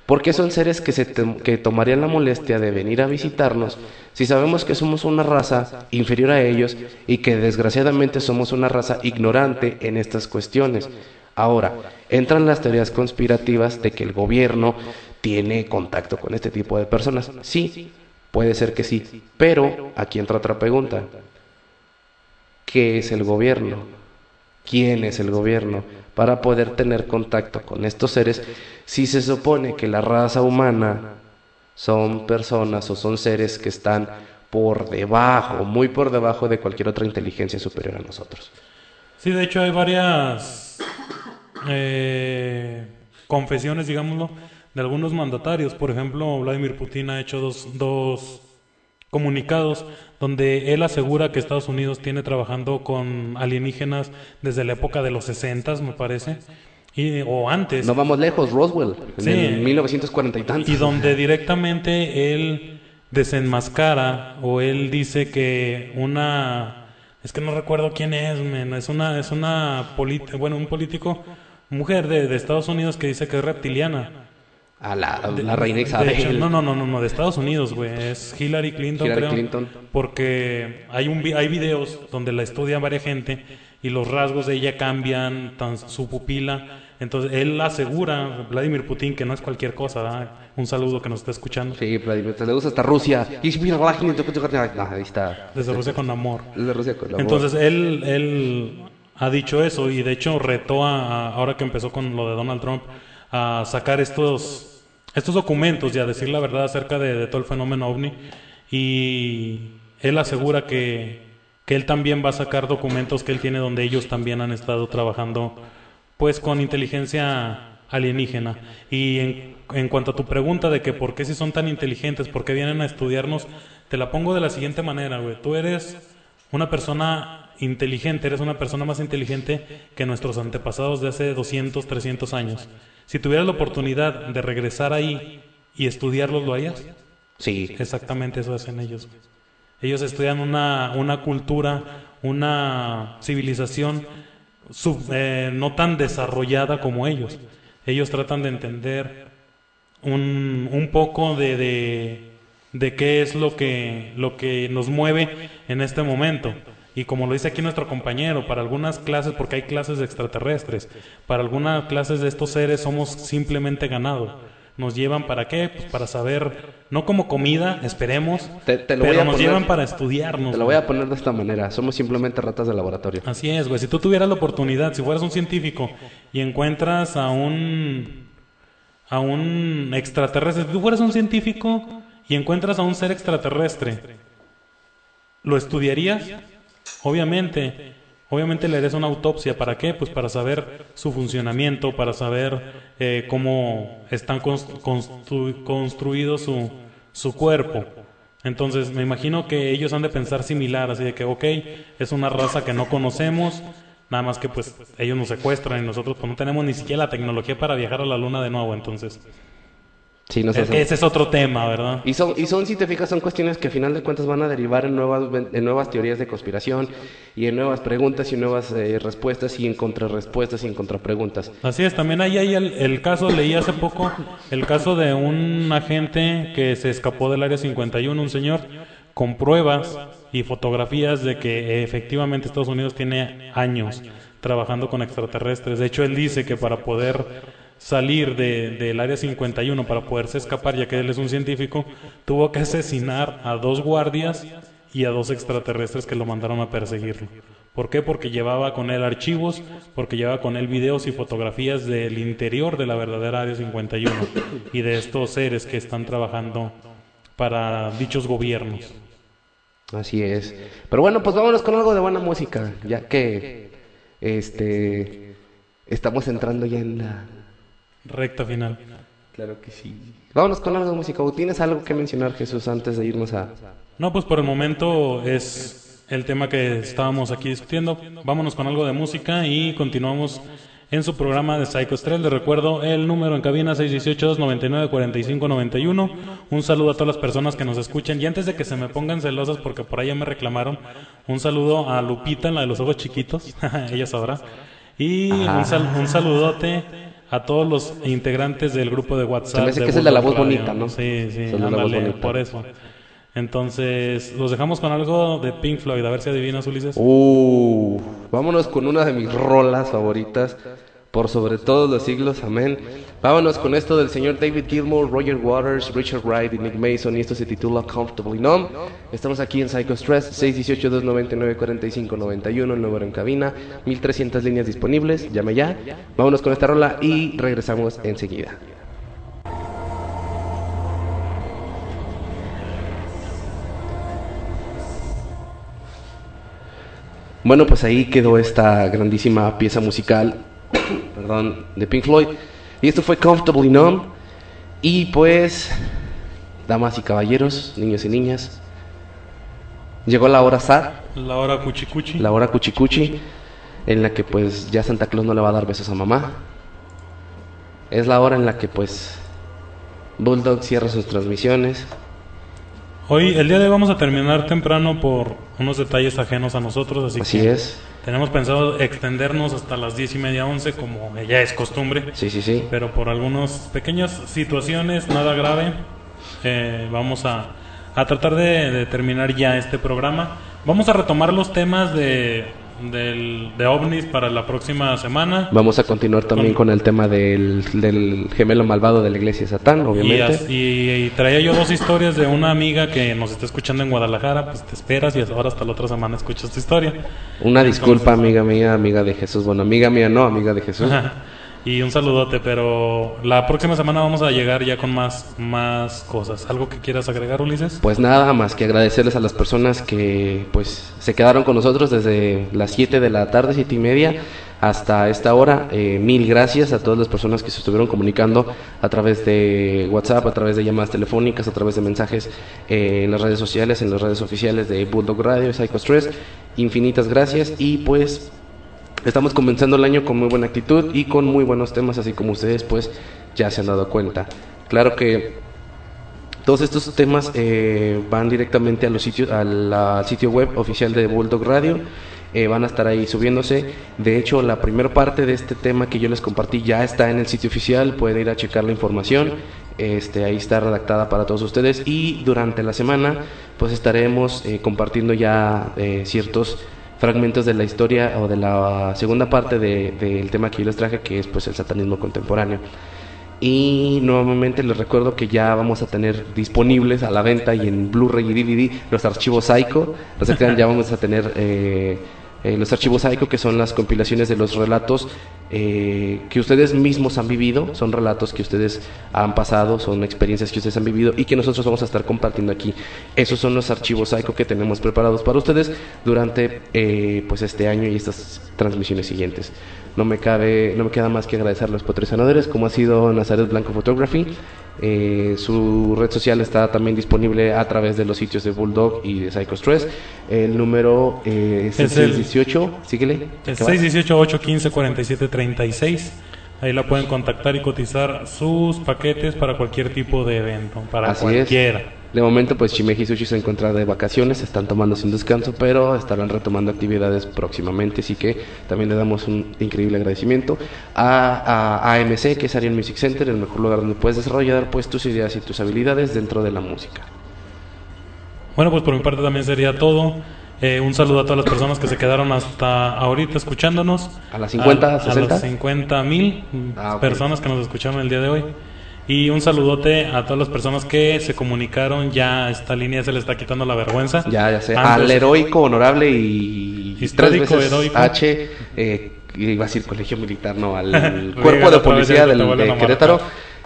Speaker 3: porque son seres que, se que tomarían la molestia de venir a visitarnos si sabemos que somos una raza inferior a ellos y que desgraciadamente somos una raza ignorante en estas cuestiones. Ahora, entran las teorías conspirativas de que el gobierno tiene contacto con este tipo de personas. Sí, puede ser que sí, pero aquí entra otra pregunta. ¿Qué es el gobierno? ¿Quién es el gobierno? Para poder tener contacto con estos seres si se supone que la raza humana son personas o son seres que están por debajo, muy por debajo de cualquier otra inteligencia superior a nosotros.
Speaker 2: Sí, de hecho hay varias eh, confesiones, digámoslo, de algunos mandatarios. Por ejemplo, Vladimir Putin ha hecho dos, dos comunicados donde él asegura que Estados Unidos tiene trabajando con alienígenas desde la época de los 60, me parece, y, o antes.
Speaker 3: No vamos lejos, Roswell, en 1940 y tantos.
Speaker 2: Y donde directamente él desenmascara o él dice que una es que no recuerdo quién es, es una es una bueno, un político mujer de, de Estados Unidos que dice que es reptiliana
Speaker 3: a la, la reina Isabel.
Speaker 2: no, no, no, no, de Estados Unidos, güey. Es Hillary Clinton, Hillary Clinton. Porque hay, un, hay videos donde la estudia varias gente y los rasgos de ella cambian, tan, su pupila. Entonces, él asegura, Vladimir Putin, que no es cualquier cosa. Un saludo que nos está escuchando.
Speaker 3: Sí, Vladimir, te le gusta hasta Rusia. Ahí
Speaker 2: está. Desde Rusia con amor.
Speaker 3: Desde Rusia con amor.
Speaker 2: Entonces, él, él ha dicho eso y de hecho retó a, ahora que empezó con lo de Donald Trump, a sacar estos estos documentos y a decir la verdad acerca de, todo el fenómeno ovni y él asegura que, que, él también va a sacar documentos que él tiene donde ellos también han estado trabajando pues con inteligencia alienígena y en, en cuanto a tu pregunta de que por qué si son tan inteligentes, por qué vienen a estudiarnos, te la pongo de la siguiente manera, güey. Tú eres una persona inteligente, eres una persona más inteligente que nuestros antepasados de hace 200, 300 años. Si tuvieras la oportunidad de regresar ahí y estudiarlos, ¿lo harías?
Speaker 3: Sí.
Speaker 2: Exactamente eso hacen ellos. Ellos estudian una, una cultura, una civilización eh, no tan desarrollada como ellos. Ellos tratan de entender un, un poco de, de, de, qué es lo que, lo que nos mueve en este momento. Y como lo dice aquí nuestro compañero, para algunas clases, porque hay clases de extraterrestres, para algunas clases de estos seres somos simplemente ganado. Nos llevan para qué? Pues para saber, no como comida, esperemos, pero nos llevan para estudiarnos.
Speaker 3: Te lo voy a poner de esta manera, somos simplemente ratas de laboratorio.
Speaker 2: Así es, güey. Si tú tuvieras la oportunidad, si fueras un científico y encuentras a un a un extraterrestre, si tú fueras un científico y encuentras a un ser extraterrestre, ¿lo estudiarías? Obviamente, obviamente le harías una autopsia. ¿Para qué? Pues para saber su funcionamiento, para saber eh, cómo están construido su, su cuerpo. Entonces, me imagino que ellos han de pensar similar, así de que, ok, es una raza que no conocemos, nada más que pues ellos nos secuestran y nosotros pues no tenemos ni siquiera la tecnología para viajar a la luna de nuevo, entonces...
Speaker 3: Sí, no sé.
Speaker 2: E- Ese es otro tema, ¿verdad?
Speaker 3: Y son, y son, si te fijas, son cuestiones que a final de cuentas van a derivar en nuevas, en nuevas teorías de conspiración y en nuevas preguntas y nuevas eh, respuestas y en contrarrespuestas y en contrapreguntas.
Speaker 2: Así es, también ahí hay el, el caso, leí hace poco, el caso de un agente que se escapó del Área 51, un señor, con pruebas y fotografías de que efectivamente Estados Unidos tiene años trabajando con extraterrestres. De hecho, él dice que para poder salir de- del Área 51, para poderse escapar, ya que él es un científico, tuvo que asesinar a dos guardias y a dos extraterrestres que lo mandaron a perseguirlo. ¿Por qué? Porque llevaba con él archivos, porque llevaba con él videos y fotografías del interior de la verdadera Área 51 y de estos seres que están trabajando para dichos gobiernos.
Speaker 3: Así es. Pero bueno, pues vámonos con algo de buena música, ya que este estamos entrando ya en la
Speaker 2: Recta final.
Speaker 3: Claro que sí. Vámonos con algo de música. ¿O tienes algo que mencionar, Jesús, antes de irnos a
Speaker 2: No, pues por el momento es el tema que estábamos aquí discutiendo. Vámonos con algo de música y continuamos en su programa de Psycho Estrell. Les recuerdo el número en cabina 618-299-4591. Un saludo a todas las personas que nos escuchan. Y antes de que se me pongan celosas, porque por ahí ya me reclamaron, un saludo a Lupita, la de los ojos chiquitos. Ella sabrá. Y un, sal- un saludote a todos los integrantes del grupo de WhatsApp.
Speaker 3: Se me hace que es el de la voz
Speaker 2: Radio.
Speaker 3: bonita, ¿no?
Speaker 2: Sí, sí,
Speaker 3: Es
Speaker 2: ándale, por eso. Entonces, los dejamos con algo de Pink Floyd, a ver si adivinas, Ulises.
Speaker 3: Uh, vámonos con una de mis rolas favoritas por sobre todos los siglos, amén. Vámonos con esto del señor David Gilmour, Roger Waters, Richard Wright y Nick Mason y esto se titula Comfortably Numb. Estamos aquí en Psycho Stress, 618-299-4591, el número en cabina, 1300 líneas disponibles, llame ya. Vámonos con esta rola y regresamos enseguida. Bueno, pues ahí quedó esta grandísima pieza musical, perdón, de Pink Floyd. Y esto fue Comfortably Numb. Y pues, damas y caballeros, niños y niñas, llegó la hora sad,
Speaker 2: La hora cuchicuchi.
Speaker 3: la hora cuchicuchi, en la que pues ya Santa Claus no le va a dar besos a mamá. Es la hora en la que pues Bulldog cierra sus transmisiones.
Speaker 2: Hoy, el día de hoy vamos a terminar temprano por unos detalles ajenos a nosotros, así,
Speaker 3: Así
Speaker 2: que
Speaker 3: es.
Speaker 2: Tenemos pensado extendernos hasta las diez y media, once, como ya es costumbre.
Speaker 3: Sí, sí, sí.
Speaker 2: Pero por algunas pequeñas situaciones, nada grave, eh, vamos a, a tratar de, de terminar ya este programa. Vamos a retomar los temas de, del- de ovnis para la próxima semana.
Speaker 3: Vamos a continuar también
Speaker 2: Con-
Speaker 3: con el tema del, del gemelo malvado de la iglesia de Satán, obviamente.
Speaker 2: y traía yo dos historias de una amiga que nos está escuchando en Guadalajara, pues te esperas y ahora hasta la otra semana escuchas tu historia.
Speaker 3: Una disculpa, amiga mía, amiga de Jesús. Bueno, amiga mía, no, amiga de Jesús.
Speaker 2: y un saludote, pero la próxima semana vamos a llegar ya con más, más cosas. ¿Algo que quieras agregar, Ulises?
Speaker 3: Pues nada más que agradecerles a las personas que pues se quedaron con nosotros desde las 7 de la tarde, siete y media, hasta esta hora. Eh, mil gracias a todas las personas que se estuvieron comunicando a través de WhatsApp, a través de llamadas telefónicas, a través de mensajes eh, en las redes sociales, en las redes oficiales de Bulldog Radio, Psycho Stress. Infinitas gracias y pues Estamos comenzando el año con muy buena actitud y con muy buenos temas, así como ustedes pues ya se han dado cuenta. Claro que todos estos temas eh, van directamente a los sitios, al, al sitio web oficial de Bulldog Radio. eh, van a estar ahí subiéndose. De hecho, la primera parte de este tema que yo les compartí ya está en el sitio oficial. Pueden ir a checar la información. Este, ahí está redactada para todos ustedes. Y durante la semana, pues estaremos eh, compartiendo ya ciertos fragmentos de la historia o de la segunda parte de- del tema que yo les traje, que es pues el satanismo contemporáneo. Y nuevamente les recuerdo que ya vamos a tener disponibles a la venta y en Blu-ray y DVD los archivos Psycho. No se crean, ya vamos a tener eh, eh, los archivos Psycho, que son las compilaciones de los relatos eh, que ustedes mismos han vivido. Son relatos que ustedes han pasado, son experiencias que ustedes han vivido y que nosotros vamos a estar compartiendo aquí. Esos son los archivos Psycho que tenemos preparados para ustedes durante eh, pues este año y estas transmisiones siguientes. No me cabe, no me queda más que agradecer a los patrocinadores, como ha sido Nazaret Blanco Photography. Eh, su red social está también disponible a través de los sitios de Bulldog y de Psycho Stress. El número eh, es,
Speaker 2: Es
Speaker 3: el- 618, síguele.
Speaker 2: El
Speaker 3: ¿qué va?
Speaker 2: 618-815-4736. Ahí la pueden contactar y cotizar sus paquetes para cualquier tipo de evento, para
Speaker 3: Así
Speaker 2: cualquiera.
Speaker 3: es. De momento, pues Shimeji Sushi se encuentra de vacaciones, están tomándose un descanso, pero estarán retomando actividades próximamente, así que también le damos un increíble agradecimiento a, a AMC, que es Ariel Music Center, el mejor lugar donde puedes desarrollar pues tus ideas y tus habilidades dentro de la música.
Speaker 2: Bueno, pues por mi parte también sería todo. Eh, un saludo a todas las personas que se quedaron hasta ahorita escuchándonos.
Speaker 3: ¿A las 50,
Speaker 2: a,
Speaker 3: 60?
Speaker 2: A las 50 mil
Speaker 3: Ah, ok.
Speaker 2: personas que nos escucharon el día de hoy. Y un saludote a todas las personas que se comunicaron. Ya esta línea se le está quitando la vergüenza.
Speaker 3: Ya, ya sé.
Speaker 2: Antes-
Speaker 3: Al heroico, honorable y
Speaker 2: Histórico,
Speaker 3: tres veces
Speaker 2: heroico.
Speaker 3: H, eh, iba a decir colegio militar, no, al cuerpo de policía del, de Querétaro.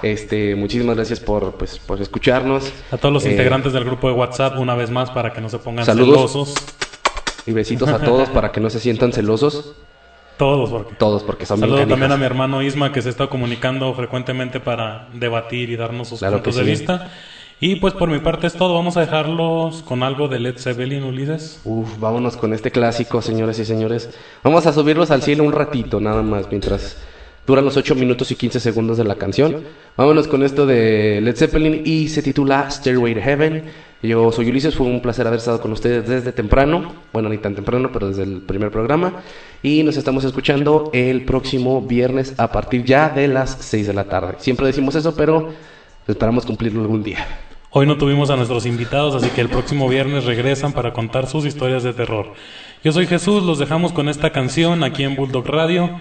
Speaker 3: Este, muchísimas gracias por, pues, por escucharnos.
Speaker 2: A todos los
Speaker 3: Eh,
Speaker 2: integrantes del grupo de WhatsApp, una vez más, para que no se pongan
Speaker 3: Saludos.
Speaker 2: celosos.
Speaker 3: Y besitos a todos para que no se sientan celosos.
Speaker 2: Todos, porque.
Speaker 3: Todos, porque son
Speaker 2: Saludo también a mi hermano Isma, que se está comunicando frecuentemente para debatir y darnos sus
Speaker 3: Claro
Speaker 2: puntos de
Speaker 3: sí.
Speaker 2: vista. Y pues por mi parte es todo. Vamos a dejarlos con algo de Led Zeppelin, Ulises.
Speaker 3: Uf, vámonos con este clásico, señores y señores. Vamos a subirlos al cielo un ratito, nada más, mientras duran los 8 minutos y 15 segundos de la canción. Vámonos con esto de Led Zeppelin y se titula Stairway to Heaven. Yo soy Ulises, fue un placer haber estado con ustedes desde temprano. Bueno, ni tan temprano, pero desde el primer programa. Y nos estamos escuchando el próximo viernes a partir ya de las 6 de la tarde. Siempre decimos eso, pero esperamos cumplirlo algún día.
Speaker 2: Hoy no tuvimos a nuestros invitados, así que el próximo viernes regresan para contar sus historias de terror. Yo soy Jesús, los dejamos con esta canción aquí en Bulldog Radio.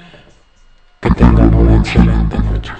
Speaker 2: Que tengan una excelente noche.